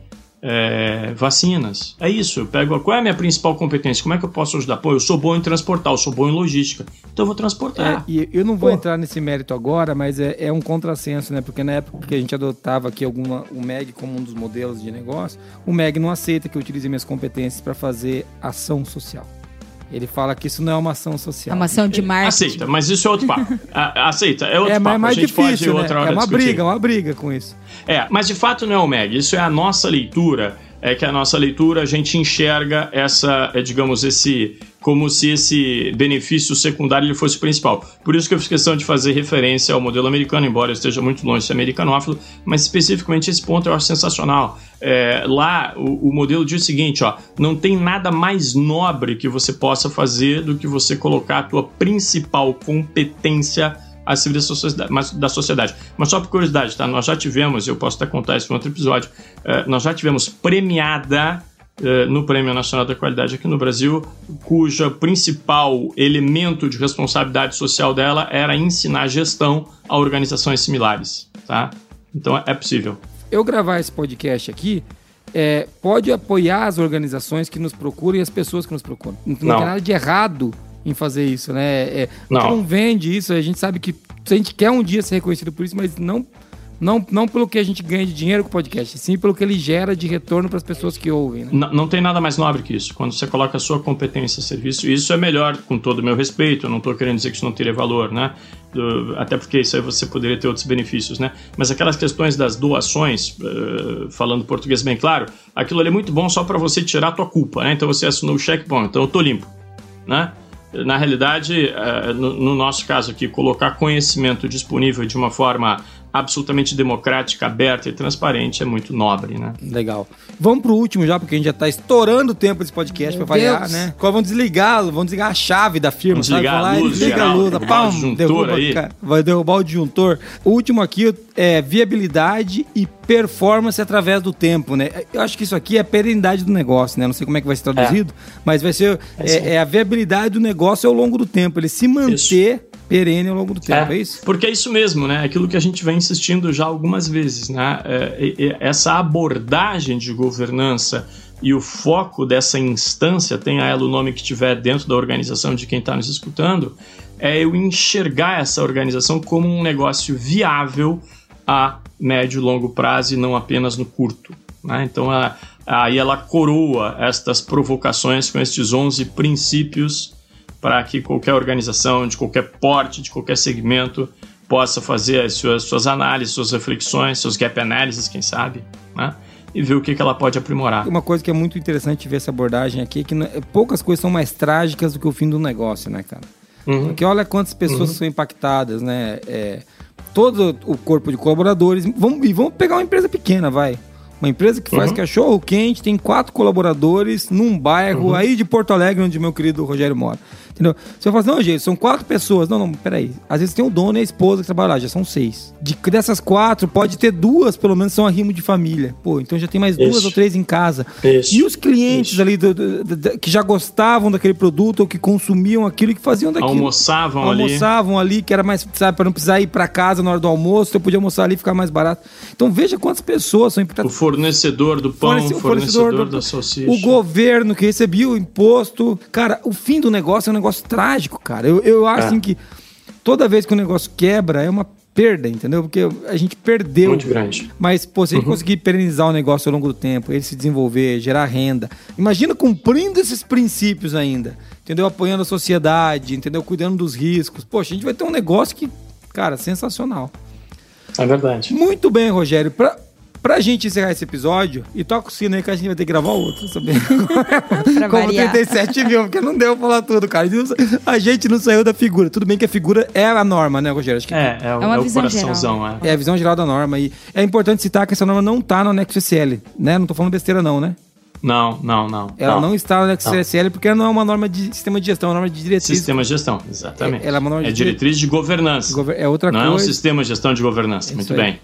é, vacinas. É isso, eu pego qual é a minha principal competência, como é que eu posso ajudar? Pô, eu sou bom em transportar, eu sou bom em logística, então eu vou transportar. É, e eu não vou Pô. entrar nesse mérito agora, mas é, é, um contrassenso, né? Porque na época que a gente adotava aqui alguma, o MEG como um dos modelos de negócio, o MEG não aceita que eu utilize minhas competências para fazer ação social. Ele fala que isso não é uma ação social. É uma ação de marketing. Aceita, mas isso é outro papo. aceita, é outro é, papo. É mais difícil, né? É uma discutir. briga, uma briga com isso. É, mas de fato não é o MEG. Isso é a nossa leitura é que a nossa leitura a gente enxerga essa, é, digamos, esse como se esse benefício secundário ele fosse principal. Por isso que eu fiz questão de fazer referência ao modelo americano, embora eu esteja muito longe de ser americanófilo, mas especificamente esse ponto eu acho sensacional. É, lá, o, o, modelo diz o seguinte, ó, não tem nada mais nobre que você possa fazer do que você colocar a tua principal competência a civilização da sociedade. Mas só por curiosidade, tá? Nós já tivemos, eu posso até contar isso em outro episódio, uh, nós já tivemos premiada uh, no Prêmio Nacional da Qualidade aqui no Brasil, cuja principal elemento de responsabilidade social dela era ensinar gestão a organizações similares, tá? Então é possível. Eu gravar esse podcast aqui é, pode apoiar as organizações que nos procuram e as pessoas que nos procuram. Não, não. tem nada de errado em fazer isso, né? É, não. não vende isso, a gente sabe que a gente quer um dia ser reconhecido por isso, mas não Não, não pelo que a gente ganha de dinheiro com o podcast, sim pelo que ele gera de retorno para as pessoas que ouvem. Né? Não, não tem nada mais nobre que isso. Quando você coloca a sua competência a serviço, isso é melhor, com todo o meu respeito. Eu não estou querendo dizer que isso não teria valor, né? Até porque isso aí você poderia ter outros benefícios, né? Mas aquelas questões das doações, uh, falando português bem claro, aquilo ali é muito bom só para você tirar a tua culpa, né? Então você assinou o cheque, bom, então eu tô limpo, né? Na realidade, no, no, nosso caso aqui, colocar conhecimento disponível de uma forma absolutamente democrática, aberta e transparente é muito nobre, né? Legal. Vamos pro último já, porque a gente já tá estourando o tempo desse podcast para variar, né? Qual vamos desligá-lo, vamos desligar a chave da firma, vamos desligar a luz, desliga geral, a luz, pam, derruba, aí. vai derrubar o disjuntor. O último aqui é viabilidade e performance através do tempo, né? Eu acho que isso aqui é a perenidade do negócio, né? Não sei como é que vai ser traduzido, é. mas vai ser é, é, é, a viabilidade do negócio ao longo do tempo, ele se manter isso perene ao longo do tempo, é, é, isso? Porque é isso mesmo, né? Aquilo que a gente vem insistindo já algumas vezes, né? É, essa abordagem de governança e o foco dessa instância, tenha ela o nome que tiver dentro da organização de quem está nos escutando, é eu enxergar essa organização como um negócio viável a médio e longo prazo e não apenas no curto. Né? Então, aí ela coroa estas provocações com estes 11 princípios para que qualquer organização, de qualquer porte, de qualquer segmento, possa fazer as suas, suas análises, suas reflexões, seus gap analysis, quem sabe, né? e ver o que, que ela pode aprimorar. Uma coisa que é muito interessante ver essa abordagem aqui é que poucas coisas são mais trágicas do que o fim do negócio, né, cara? Uhum. Porque olha quantas pessoas uhum. são impactadas, né? É, todo o corpo de colaboradores. Vamos, e vamos pegar uma empresa pequena, vai. Uma empresa que faz uhum. cachorro quente, tem quatro colaboradores num bairro uhum. aí de Porto Alegre, onde meu querido Rogério mora. Entendeu? Você vai falar assim, não, gente, são quatro pessoas. Não, não, peraí. Às vezes tem o dono e a esposa que trabalham lá, já são seis. De, dessas quatro, pode ter duas, pelo menos, são arrimo de família. Pô, então já tem mais Isso. duas ou três em casa. Isso. E os clientes Isso. ali do, do, do, que já gostavam daquele produto ou que consumiam aquilo e que faziam daquilo. Almoçavam, ali. Almoçavam ali, que era mais, sabe, para não precisar ir para casa na hora do almoço, eu podia almoçar ali e ficar mais barato. Então veja quantas pessoas são impactadas. O fornecedor do pão, o fornecedor, fornecedor do, da salsicha. O governo que recebia o imposto. Cara, o fim do negócio é um negócio trágico, cara. Eu, eu acho é. assim que toda vez que o negócio quebra é uma perda, entendeu? Porque a gente perdeu. Muito grande. Mas, pô, se a gente uhum. conseguir perenizar o negócio ao longo do tempo, ele se desenvolver, gerar renda. Imagina cumprindo esses princípios ainda, entendeu? Apoiando a sociedade, entendeu? Cuidando dos riscos. Poxa, a gente vai ter um negócio que, cara, sensacional. É verdade. Muito bem, Rogério. Pra, Pra gente encerrar esse episódio, e toca o sino aí que a gente vai ter que gravar outro, sabendo? Como 37 mil, porque não deu pra falar tudo, cara. A gente não saiu da figura. Tudo bem que a figura é a norma, né, Rogério? Acho que é, é, o, é, uma é o coraçãozão. Geral. É. é a visão geral da norma. E é importante citar que essa norma não tá no anexo SL, né? Não tô falando besteira não, né? Não, não, não. Ela não, não está no anexo SL porque ela não é uma norma de sistema de gestão, é uma norma de diretriz. Sistema de gestão, exatamente. É, ela é uma norma é de diretriz de governança. É outra não coisa. Não é um sistema de gestão de governança. Muito aí. bem.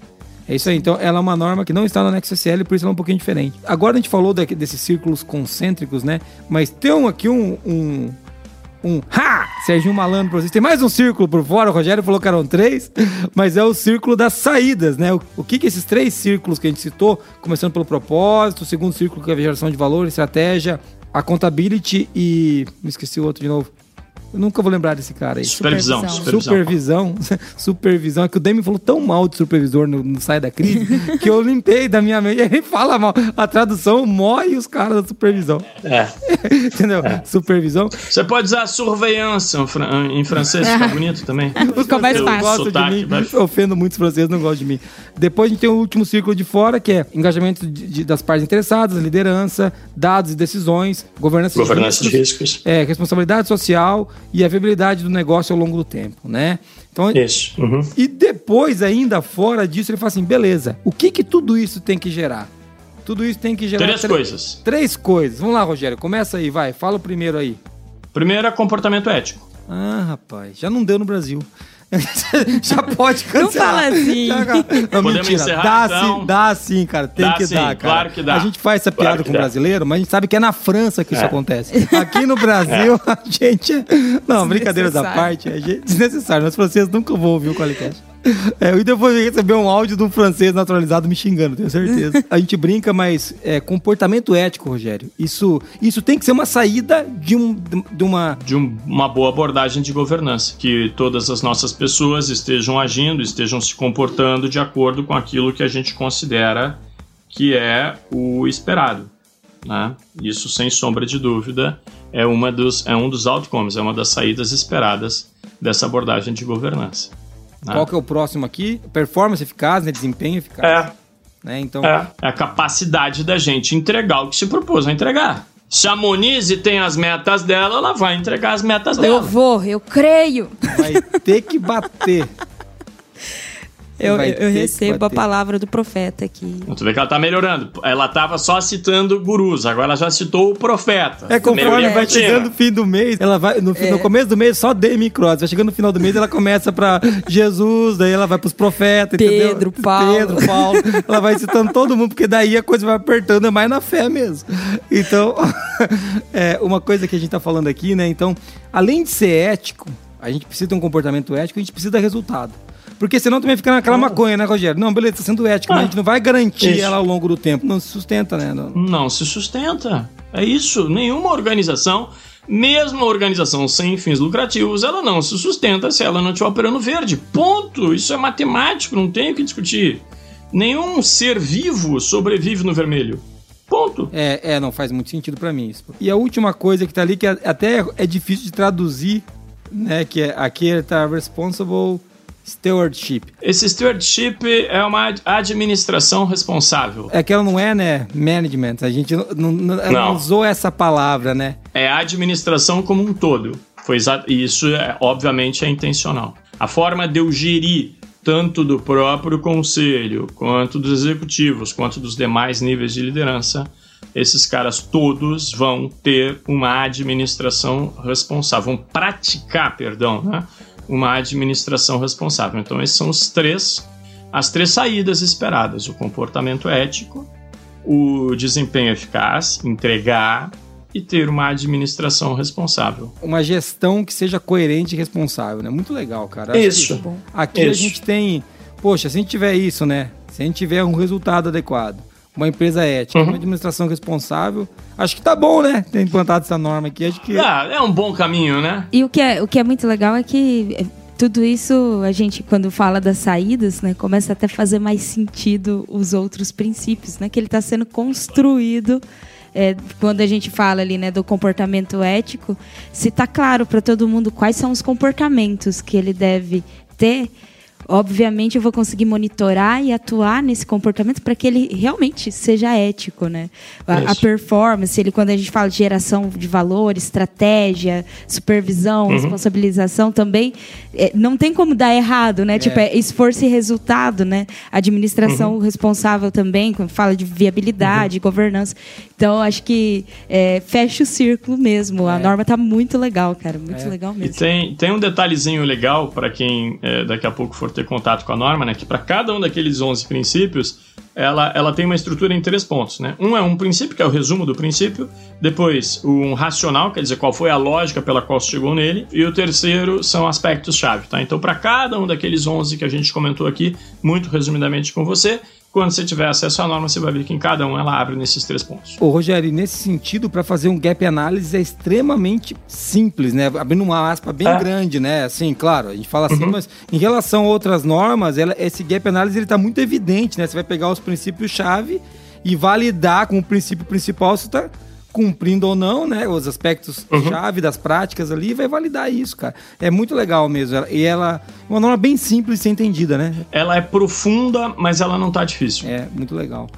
É isso aí. Então, ela é uma norma que não está no anexo SL, por isso ela é um pouquinho diferente. Agora a gente falou daqui, desses círculos concêntricos, né? Mas tem um, aqui um, um, um ha! Serginho Malandro pra vocês. Tem mais um círculo por fora, o Rogério falou que eram três, mas é o círculo das saídas, né? O, o que que esses três círculos que a gente citou, começando pelo propósito, o segundo círculo que é a geração de valor, estratégia, a contability e... me esqueci o outro de novo. Eu nunca vou lembrar desse cara aí. Supervisão. Supervisão. Supervisão. É que o Demi falou tão mal de supervisor no, no Sai da Crise que eu limpei da minha mente. Ele fala mal. A tradução morre os caras da supervisão. É. Entendeu? É. Supervisão. Você pode usar surveillance em francês, fica bonito também. Fica mais fácil. Sotaque, de mim. Ofendo muitos franceses, não gostam de mim. Depois a gente tem o último círculo de fora, que é engajamento de, de, das partes interessadas, liderança, dados e decisões, governança, governança de riscos, de riscos. É, responsabilidade social e a viabilidade do negócio ao longo do tempo, né? Então, isso. Uhum. E depois, ainda fora disso, ele fala assim: beleza, o que que tudo isso tem que gerar? Tudo isso tem que gerar. Três coisas. Três coisas. Vamos lá, Rogério, começa aí, vai. Fala o primeiro aí. Primeiro é comportamento ético. Ah, rapaz, já não deu no Brasil. já pode cancelar. Não fala assim. Já, não, Podemos mentira. Encerrar, dá então? sim, dá sim, cara. Tem dá que sim, dar, cara. Claro que dá. A gente faz essa piada claro com o brasileiro, mas a gente sabe que é na França que é. isso acontece. Aqui no Brasil, é. a gente. Não, brincadeiras da parte, é desnecessário. Os franceses nunca vão ouvir o Qualicast. É, e depois receber um áudio de um francês naturalizado me xingando, tenho certeza. A gente brinca, mas é, comportamento ético, Rogério. Isso, isso tem que ser uma saída de, um, de uma. De um, uma boa abordagem de governança. Que todas as nossas pessoas estejam agindo, estejam se comportando de acordo com aquilo que a gente considera que é o esperado. Né? Isso, sem sombra de dúvida, é, uma dos, é um dos outcomes, é uma das saídas esperadas dessa abordagem de governança. Né? Qual que é o próximo aqui? Performance eficaz, né? desempenho eficaz. É. Né? Então... É, é a capacidade da gente entregar o que se propôs a entregar. Se a Monize tem as metas dela, ela vai entregar as metas dela. Eu vou, eu creio. Vai ter que bater. Eu, eu recebo a palavra do profeta aqui. Tu vê que ela tá melhorando. Ela tava só citando gurus, agora ela já citou o profeta. É conforme vai chegando o fim do mês, ela vai no, é. no começo do mês só Demi Cross, vai chegando no final do mês ela começa para Jesus, daí ela vai pros profetas, Pedro, entendeu? Paulo. Pedro, Paulo. ela vai citando todo mundo porque daí a coisa vai apertando é mais na fé mesmo. Então, é uma coisa que a gente tá falando aqui, né? Então, além de ser ético, a gente precisa ter um comportamento ético, a gente precisa dar resultado. Porque senão também fica naquela maconha, né, Rogério? Não, beleza, tá sendo ético, ah, mas a gente não vai garantir isso. ela ao longo do tempo. Não se sustenta, né? Não, não se sustenta. É isso. Nenhuma organização, mesmo a organização sem fins lucrativos, ela não se sustenta se ela não estiver operando verde. Ponto. Isso é matemático, não tem o que discutir. Nenhum ser vivo sobrevive no vermelho. Ponto. É, é não faz muito sentido para mim isso. E a última coisa que tá ali, que é, até é difícil de traduzir, né? Que é aqui ele tá responsible Stewardship. Esse stewardship é uma administração responsável. É que ela não é, né, management. A gente não, não, não. usou essa palavra, né? É a administração como um todo. Foi e isso, é, obviamente, é intencional. A forma de eu gerir tanto do próprio conselho, quanto dos executivos, quanto dos demais níveis de liderança, esses caras todos vão ter uma administração responsável, vão praticar, perdão, né? Uma administração responsável. Então, esses são os três, as três saídas esperadas: o comportamento ético, o desempenho eficaz, entregar e ter uma administração responsável. Uma gestão que seja coerente e responsável, né? Muito legal, cara. Acho isso. Aqui isso. a gente tem, poxa, se a gente tiver isso, né? Se a gente tiver um resultado adequado, uma empresa ética, uhum. uma administração responsável. Acho que tá bom, né? Ter implantado essa norma aqui. Acho que. Ah, é um bom caminho, né? E o que é, o que é muito legal é que é, tudo isso, a gente, quando fala das saídas, né, começa até a fazer mais sentido os outros princípios, né? Que ele está sendo construído. É, quando a gente fala ali né, do comportamento ético, se está claro para todo mundo quais são os comportamentos que ele deve ter, obviamente eu vou conseguir monitorar e atuar nesse comportamento para que ele realmente seja ético, né? A, a, performance, ele quando a gente fala de geração de valor, estratégia, supervisão, uhum. responsabilização também, é, não tem como dar errado, né? É. Tipo, é esforço e resultado, né? Administração uhum. responsável também, quando fala de viabilidade, uhum. governança. Então, acho que é, fecha o círculo mesmo. A é. norma tá muito legal, cara. Muito é. legal mesmo. E tem, tem um detalhezinho legal para quem é, daqui a pouco for ter contato com a norma, né? Que para cada um daqueles 11 princípios, ela, ela tem uma estrutura em três pontos, né? Um é um princípio, que é o resumo do princípio. Depois, um racional, quer dizer, qual foi a lógica pela qual se chegou nele. E o terceiro são aspectos-chave, tá? Então, para cada um daqueles 11 que a gente comentou aqui, muito resumidamente com você, quando você tiver acesso à norma, você vai ver que em cada um ela abre nesses três pontos. Ô, Rogério, nesse sentido, para fazer um gap análise é extremamente simples, né? Abrindo uma aspa bem é. grande, né? Assim, claro, a gente fala assim, uhum. mas em relação a outras normas, ela, esse gap análise ele tá muito evidente, né? Você vai pegar os princípios-chave e validar com o princípio principal se está cumprindo ou não, né? Os aspectos uhum. chave das práticas ali, vai validar isso, cara. É muito legal mesmo. E ela é uma norma bem simples de ser entendida, né? Ela é profunda, mas ela não tá difícil. É, muito legal.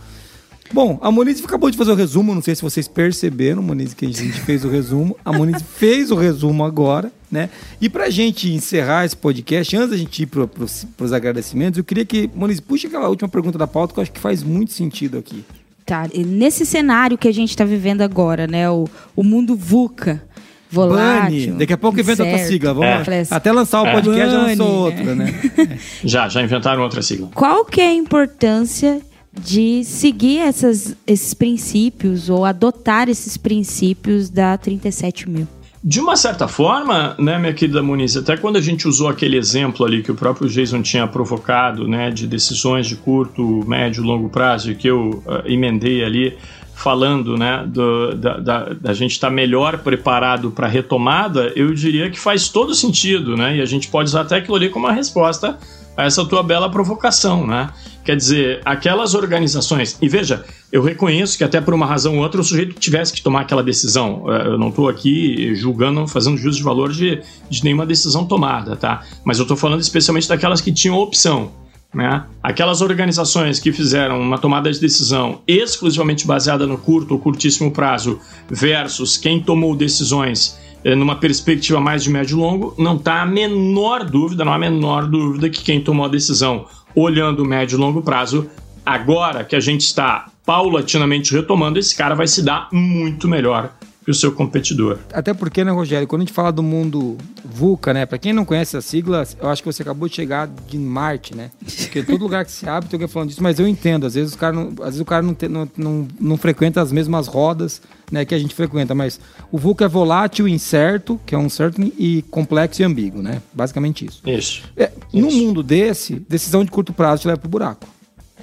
Bom, a Moniz acabou de fazer o resumo, não sei se vocês perceberam, Moniz, que a gente fez o resumo. A Moniz fez o resumo agora, né? E pra gente encerrar esse podcast, antes da gente ir pro, pro, pros agradecimentos, eu queria que, Moniz, puxe aquela última pergunta da pauta que eu acho que faz muito sentido aqui. Tá, nesse cenário que a gente está vivendo agora, né? O, o mundo VUCA, volátil. Bunny. Daqui a pouco inventa outra sigla. Vamos é. Até lançar o é. podcast já lançou outra, né? já, já inventaram outra sigla. Qual que é a importância de seguir essas, esses princípios ou adotar esses princípios da 37 mil? De uma certa forma, né, minha querida Muniz, até quando a gente usou aquele exemplo ali que o próprio Jason tinha provocado, né, de decisões de curto, médio, longo prazo, que eu uh, emendei ali, falando né, do, da, da, da, gente estar tá melhor preparado para a retomada, eu diria que faz todo sentido, né? E a gente pode usar até aquilo ali como uma resposta a essa tua bela provocação, né? Quer dizer, aquelas organizações. E veja, eu reconheço que até por uma razão ou outra o sujeito tivesse que tomar aquela decisão. É, eu não estou aqui julgando, fazendo juízo de valor de, de nenhuma decisão tomada, tá? Mas eu estou falando especialmente daquelas que tinham opção. Né? Aquelas organizações que fizeram uma tomada de decisão exclusivamente baseada no curto ou curtíssimo prazo versus quem tomou decisões numa perspectiva mais de médio e longo, não está a menor dúvida, não há a menor dúvida que quem tomou a decisão olhando o médio e longo prazo, agora que a gente está paulatinamente retomando, esse cara vai se dar muito melhor que o seu competidor. Até porque, né, Rogério, quando a gente fala do mundo VUCA, né, para quem não conhece a sigla, eu acho que você acabou de chegar de Marte, né? Porque todo lugar que se abre tem alguém falando disso, mas eu entendo, às vezes o cara não, às vezes o cara não, te, não, não, não frequenta as mesmas rodas, né, que a gente frequenta, mas o VUCA é volátil, incerto, que é um certo e complexo e ambíguo, né? Basicamente isso. Isso. É, isso. No mundo desse, decisão de curto prazo te leva pro buraco.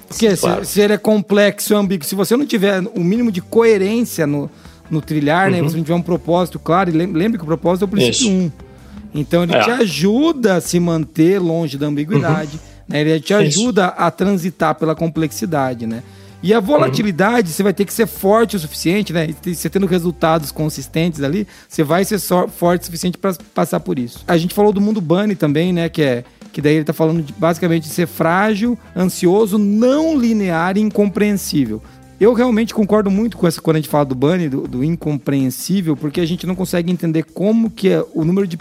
Porque claro. se, se ele é complexo e ambíguo, se você não tiver o mínimo de coerência no, no trilhar, né? uhum. né? Você não tiver um propósito claro, e lembre que o propósito é o princípio 1. Um. Então ele é. te ajuda a se manter longe da ambiguidade, uhum. né? Ele te ajuda Isso. a transitar pela complexidade, né? E a volatilidade, uhum. você vai ter que ser forte o suficiente, né? Você tendo resultados consistentes ali, você vai ser forte o suficiente para passar por isso. A gente falou do mundo Bunny também, né? Que é que daí ele está falando de, basicamente de ser frágil, ansioso, não linear e incompreensível. Eu realmente concordo muito com essa quando a gente fala do Bunny, do, do incompreensível, porque a gente não consegue entender como que é, o número de,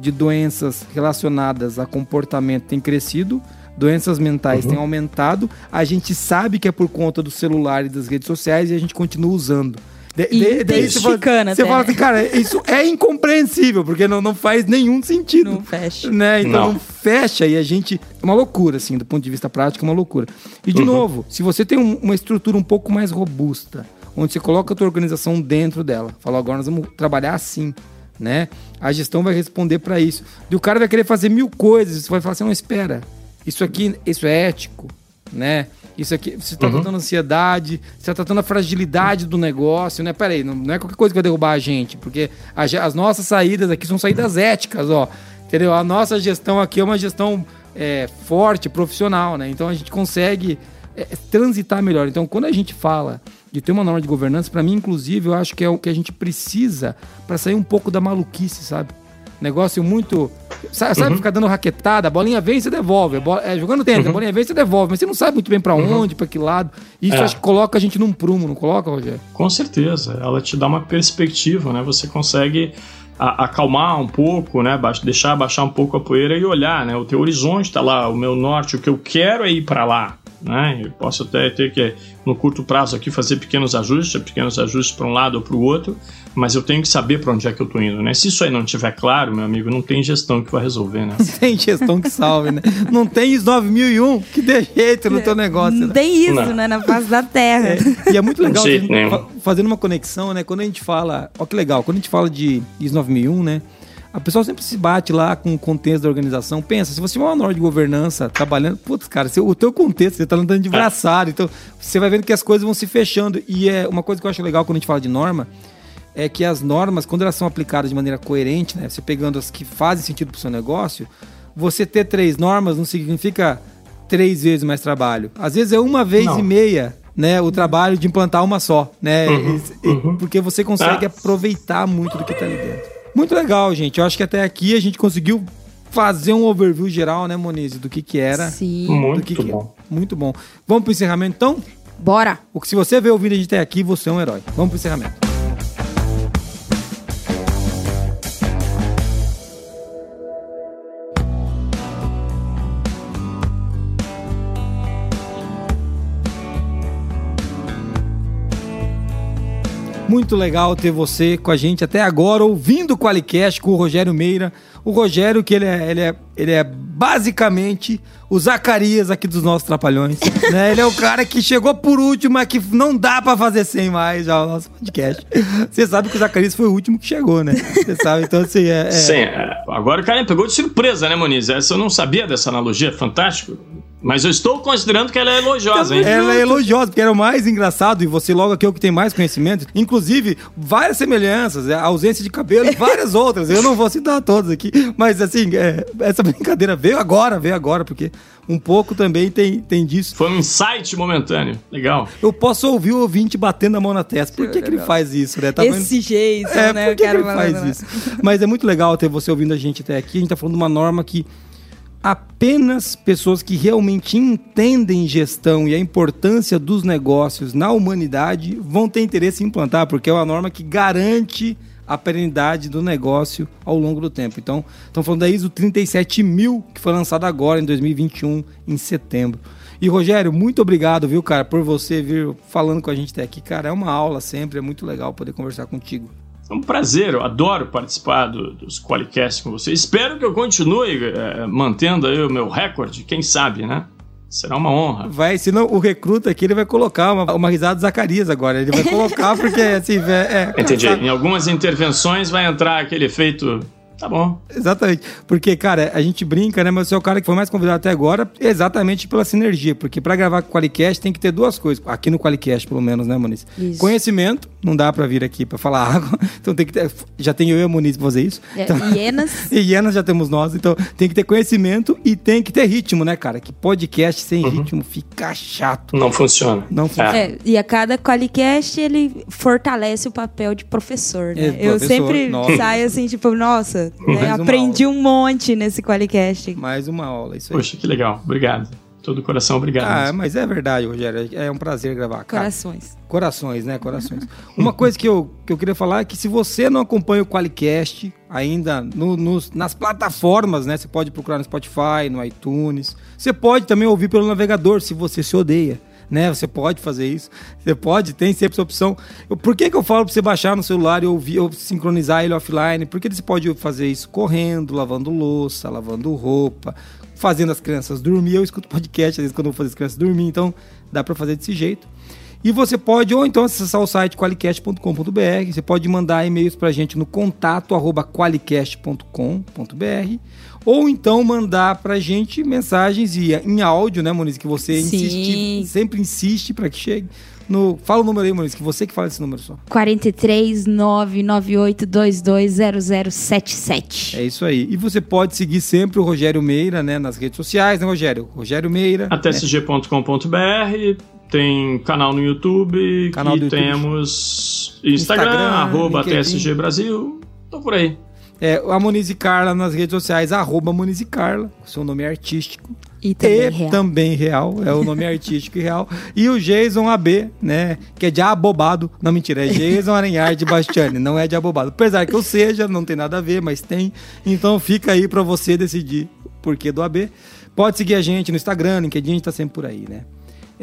de doenças relacionadas a comportamento tem crescido, doenças mentais uhum. têm aumentado, a gente sabe que é por conta do celular e das redes sociais e a gente continua usando. De, de, daí você fala, você fala assim, cara, isso é incompreensível, porque não, não faz nenhum sentido. Não fecha. Né? Então não. não. fecha e a gente. É uma loucura, assim, do ponto de vista prático, é uma loucura. E, de uhum. novo, se você tem um, uma estrutura um pouco mais robusta, onde você coloca a tua organização dentro dela, fala, agora nós vamos trabalhar assim. Né? A gestão vai responder para isso. E o cara vai querer fazer mil coisas, você vai falar assim, não, espera, isso aqui, isso é ético, né? Isso aqui, você está uhum. tratando ansiedade, você está tratando a fragilidade do negócio, né? Peraí, não, não é qualquer coisa que vai derrubar a gente, porque a, as nossas saídas aqui são saídas éticas, ó. Entendeu? A nossa gestão aqui é uma gestão é, forte, profissional, né? Então a gente consegue é, transitar melhor. Então, quando a gente fala de ter uma norma de governança, para mim, inclusive, eu acho que é o que a gente precisa para sair um pouco da maluquice, sabe? Negócio muito. Sabe, uhum. ficar dando raquetada, a bolinha vem e você devolve. É, jogando tênis, uhum. a bolinha vem e você devolve, mas você não sabe muito bem para uhum. onde, para que lado. Isso é. acho que coloca a gente num prumo, não coloca, Rogério? Com certeza. Ela te dá uma perspectiva, né? Você consegue acalmar um pouco, né? Deixar baixar um pouco a poeira e olhar, né? O teu horizonte está lá, o meu norte, o que eu quero é ir para lá. Né? Eu posso até ter que, no curto prazo aqui, fazer pequenos ajustes, pequenos ajustes para um lado ou para o outro, mas eu tenho que saber para onde é que eu estou indo, né? Se isso aí não estiver claro, meu amigo, não tem gestão que vai resolver, né? Não tem gestão que salve, né? Não tem ISO 9001 que dê jeito no teu negócio. Não né? tem isso, não. né? Na face da terra. É, e é muito legal, gente, fazendo uma conexão, né? Quando a gente fala, ó que legal, quando a gente fala de ISO 9001, né? A pessoa sempre se bate lá com o contexto da organização. Pensa, se você tiver uma norma de governança trabalhando, putz, cara, o teu contexto, você tá andando de braçado, então você vai vendo que as coisas vão se fechando. E é uma coisa que eu acho legal quando a gente fala de norma, é que as normas, quando elas são aplicadas de maneira coerente, né, você pegando as que fazem sentido para o seu negócio, você ter três normas não significa três vezes mais trabalho. Às vezes é uma vez não. e meia né, o trabalho de implantar uma só, né? Uhum, uhum. Porque você consegue ah. aproveitar muito do que está ali dentro. Muito legal, gente. Eu acho que até aqui a gente conseguiu fazer um overview geral, né, Moniz, do que que era. Sim. Muito que bom. Que... Muito bom. Vamos pro encerramento, então? Bora. O que se você vê o vídeo a gente até aqui, você é um herói. Vamos pro encerramento. Muito legal ter você com a gente até agora, ouvindo o Qualicast com o Rogério Meira. O Rogério, que ele é, ele é, ele é basicamente o Zacarias aqui dos nossos Trapalhões. né? Ele é o cara que chegou por último, mas que não dá para fazer sem mais já o nosso podcast. Você sabe que o Zacarias foi o último que chegou, né? Você sabe, então assim... É, é... Sim, é. agora o cara pegou de surpresa, né, Moniz? Essa eu não sabia dessa analogia, fantástico. Mas eu estou considerando que ela é elogiosa, hein? Ela é elogiosa, porque era o mais engraçado, e você logo aqui é o que tem mais conhecimento. Inclusive, várias semelhanças, a ausência de cabelo e várias outras. Eu não vou citar todas aqui, mas assim, é, essa brincadeira veio agora, veio agora, porque um pouco também tem, tem disso. Foi um insight momentâneo. Legal. Eu posso ouvir o ouvinte batendo a mão na testa. Por que, que ele faz isso, né? Tá Esse vendo? jeito, é, né? Por que, que ele faz isso? Mas é muito legal ter você ouvindo a gente até aqui. A gente tá falando de uma norma que apenas pessoas que realmente entendem gestão e a importância dos negócios na humanidade vão ter interesse em implantar, porque é uma norma que garante a perenidade do negócio ao longo do tempo. Então, estamos falando da ISO 37000, que foi lançada agora em 2021, em setembro. E Rogério, muito obrigado, viu, cara, por você vir falando com a gente até aqui. Cara, é uma aula sempre, é muito legal poder conversar contigo. É um prazer, eu adoro participar do, dos Qualicasts com você. Espero que eu continue é, mantendo aí o meu recorde, quem sabe, né? Será uma honra. Vai, senão o recruta aqui ele vai colocar uma, uma risada de Zacarias agora. Ele vai colocar porque assim. É, é Entendi. Em algumas intervenções vai entrar aquele efeito Tá bom. Exatamente. Porque, cara, a gente brinca, né? Mas você é o cara que foi mais convidado até agora exatamente pela sinergia. Porque para gravar com o Qualicast tem que ter duas coisas. Aqui no Qualicast, pelo menos, né, Muniz? Isso. Conhecimento. Não dá para vir aqui para falar água. Então tem que ter. Já tenho eu e a Muniz pra fazer isso. É, então... hienas. e hienas já temos nós. Então tem que ter conhecimento e tem que ter ritmo, né, cara? Que podcast sem uhum. ritmo fica chato. Não funciona. Não funciona. É. e a cada Qualicast ele fortalece o papel de professor, né? É, eu professor, sempre nossa. saio assim, tipo, nossa, né? Aprendi um monte nesse Qualicast. Mais uma aula, isso aí. Poxa, que legal. Obrigado. Todo coração, obrigado. Ah, mesmo. mas é verdade, Rogério. É um prazer gravar. Cara. Corações. Corações, né? Corações. Uma coisa que eu, que eu queria falar é que se você não acompanha o Qualicast ainda no, nos, nas plataformas, né? Você pode procurar no Spotify, no iTunes. Você pode também ouvir pelo navegador, se você se odeia né? Você pode fazer isso. Você pode, tem sempre essa opção. Eu, por que, que eu falo para você baixar no celular e ouvir, ou sincronizar ele offline? Porque você pode fazer isso correndo, lavando louça, lavando roupa, fazendo as crianças dormir. Eu escuto podcast às vezes quando eu vou fazer as crianças dormir, então dá para fazer desse jeito. E você pode, ou então acessar o site qualicast.com.br, você pode mandar e-mails para a gente no contato arroba qualicast.com.br ou então mandar pra gente mensagens e, em áudio, né, Moniz? Que você insiste, sempre insiste para que chegue. No, fala o número aí, Moniz, que você que fala esse número só. 43 998220077. É isso aí. E você pode seguir sempre o Rogério Meira, né, nas redes sociais, né, Rogério? Rogério Meira. Atsg.com.br, né? Tem canal no YouTube canal e YouTube. temos Instagram, Instagram arroba TSG Brasil. Tô por aí. É, a Monize Carla nas redes sociais, arroba Monize Carla, seu nome é artístico. E também e real. também real, é o nome artístico e real. E o Jason AB, né, que é de abobado. Não, mentira, é Jason Aranhar de Bastiani, não é de abobado. Apesar que eu seja, não tem nada a ver, mas tem. Então fica aí para você decidir o porquê do AB. Pode seguir a gente no Instagram, LinkedIn, a gente tá sempre por aí, né?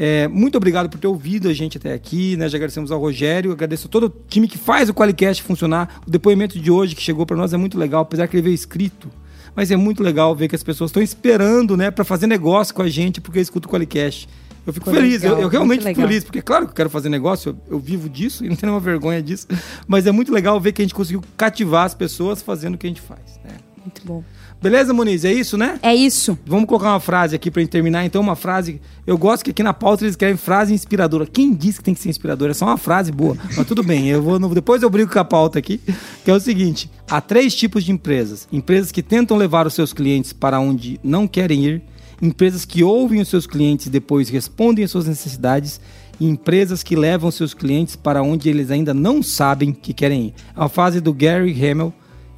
É, muito obrigado por ter ouvido a gente até aqui, né? Já agradecemos ao Rogério, agradeço a todo o time que faz o Qualicast funcionar. O depoimento de hoje que chegou para nós é muito legal, apesar que ele veio escrito. Mas é muito legal ver que as pessoas estão esperando, né, para fazer negócio com a gente, porque escuta o Qualicast. Eu fico Foi feliz, legal, eu, eu, realmente fico feliz, porque claro que eu quero fazer negócio, eu, eu, vivo disso e não tenho nenhuma vergonha disso, mas é muito legal ver que a gente conseguiu cativar as pessoas fazendo o que a gente faz. Né? Muito bom. Beleza, Muniz? É isso, né? É isso. Vamos colocar uma frase aqui pra gente terminar. Então, uma frase. Eu gosto que aqui na pauta eles querem frase inspiradora. Quem disse que tem que ser inspiradora? É só uma frase boa. Mas tudo bem, eu vou. Depois eu brigo com a pauta aqui. Que é o seguinte: há três tipos de empresas: empresas que tentam levar os seus clientes para onde não querem ir, empresas que ouvem os seus clientes e depois respondem às suas necessidades e empresas que levam seus clientes para onde eles ainda não sabem que querem ir. É uma frase do Gary Hamel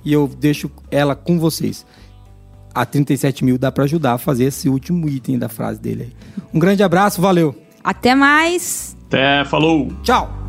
e eu deixo ela com vocês a 37 mil dá para ajudar a fazer esse último item da frase dele. Um grande abraço, valeu. Até mais. Até, falou. Tchau.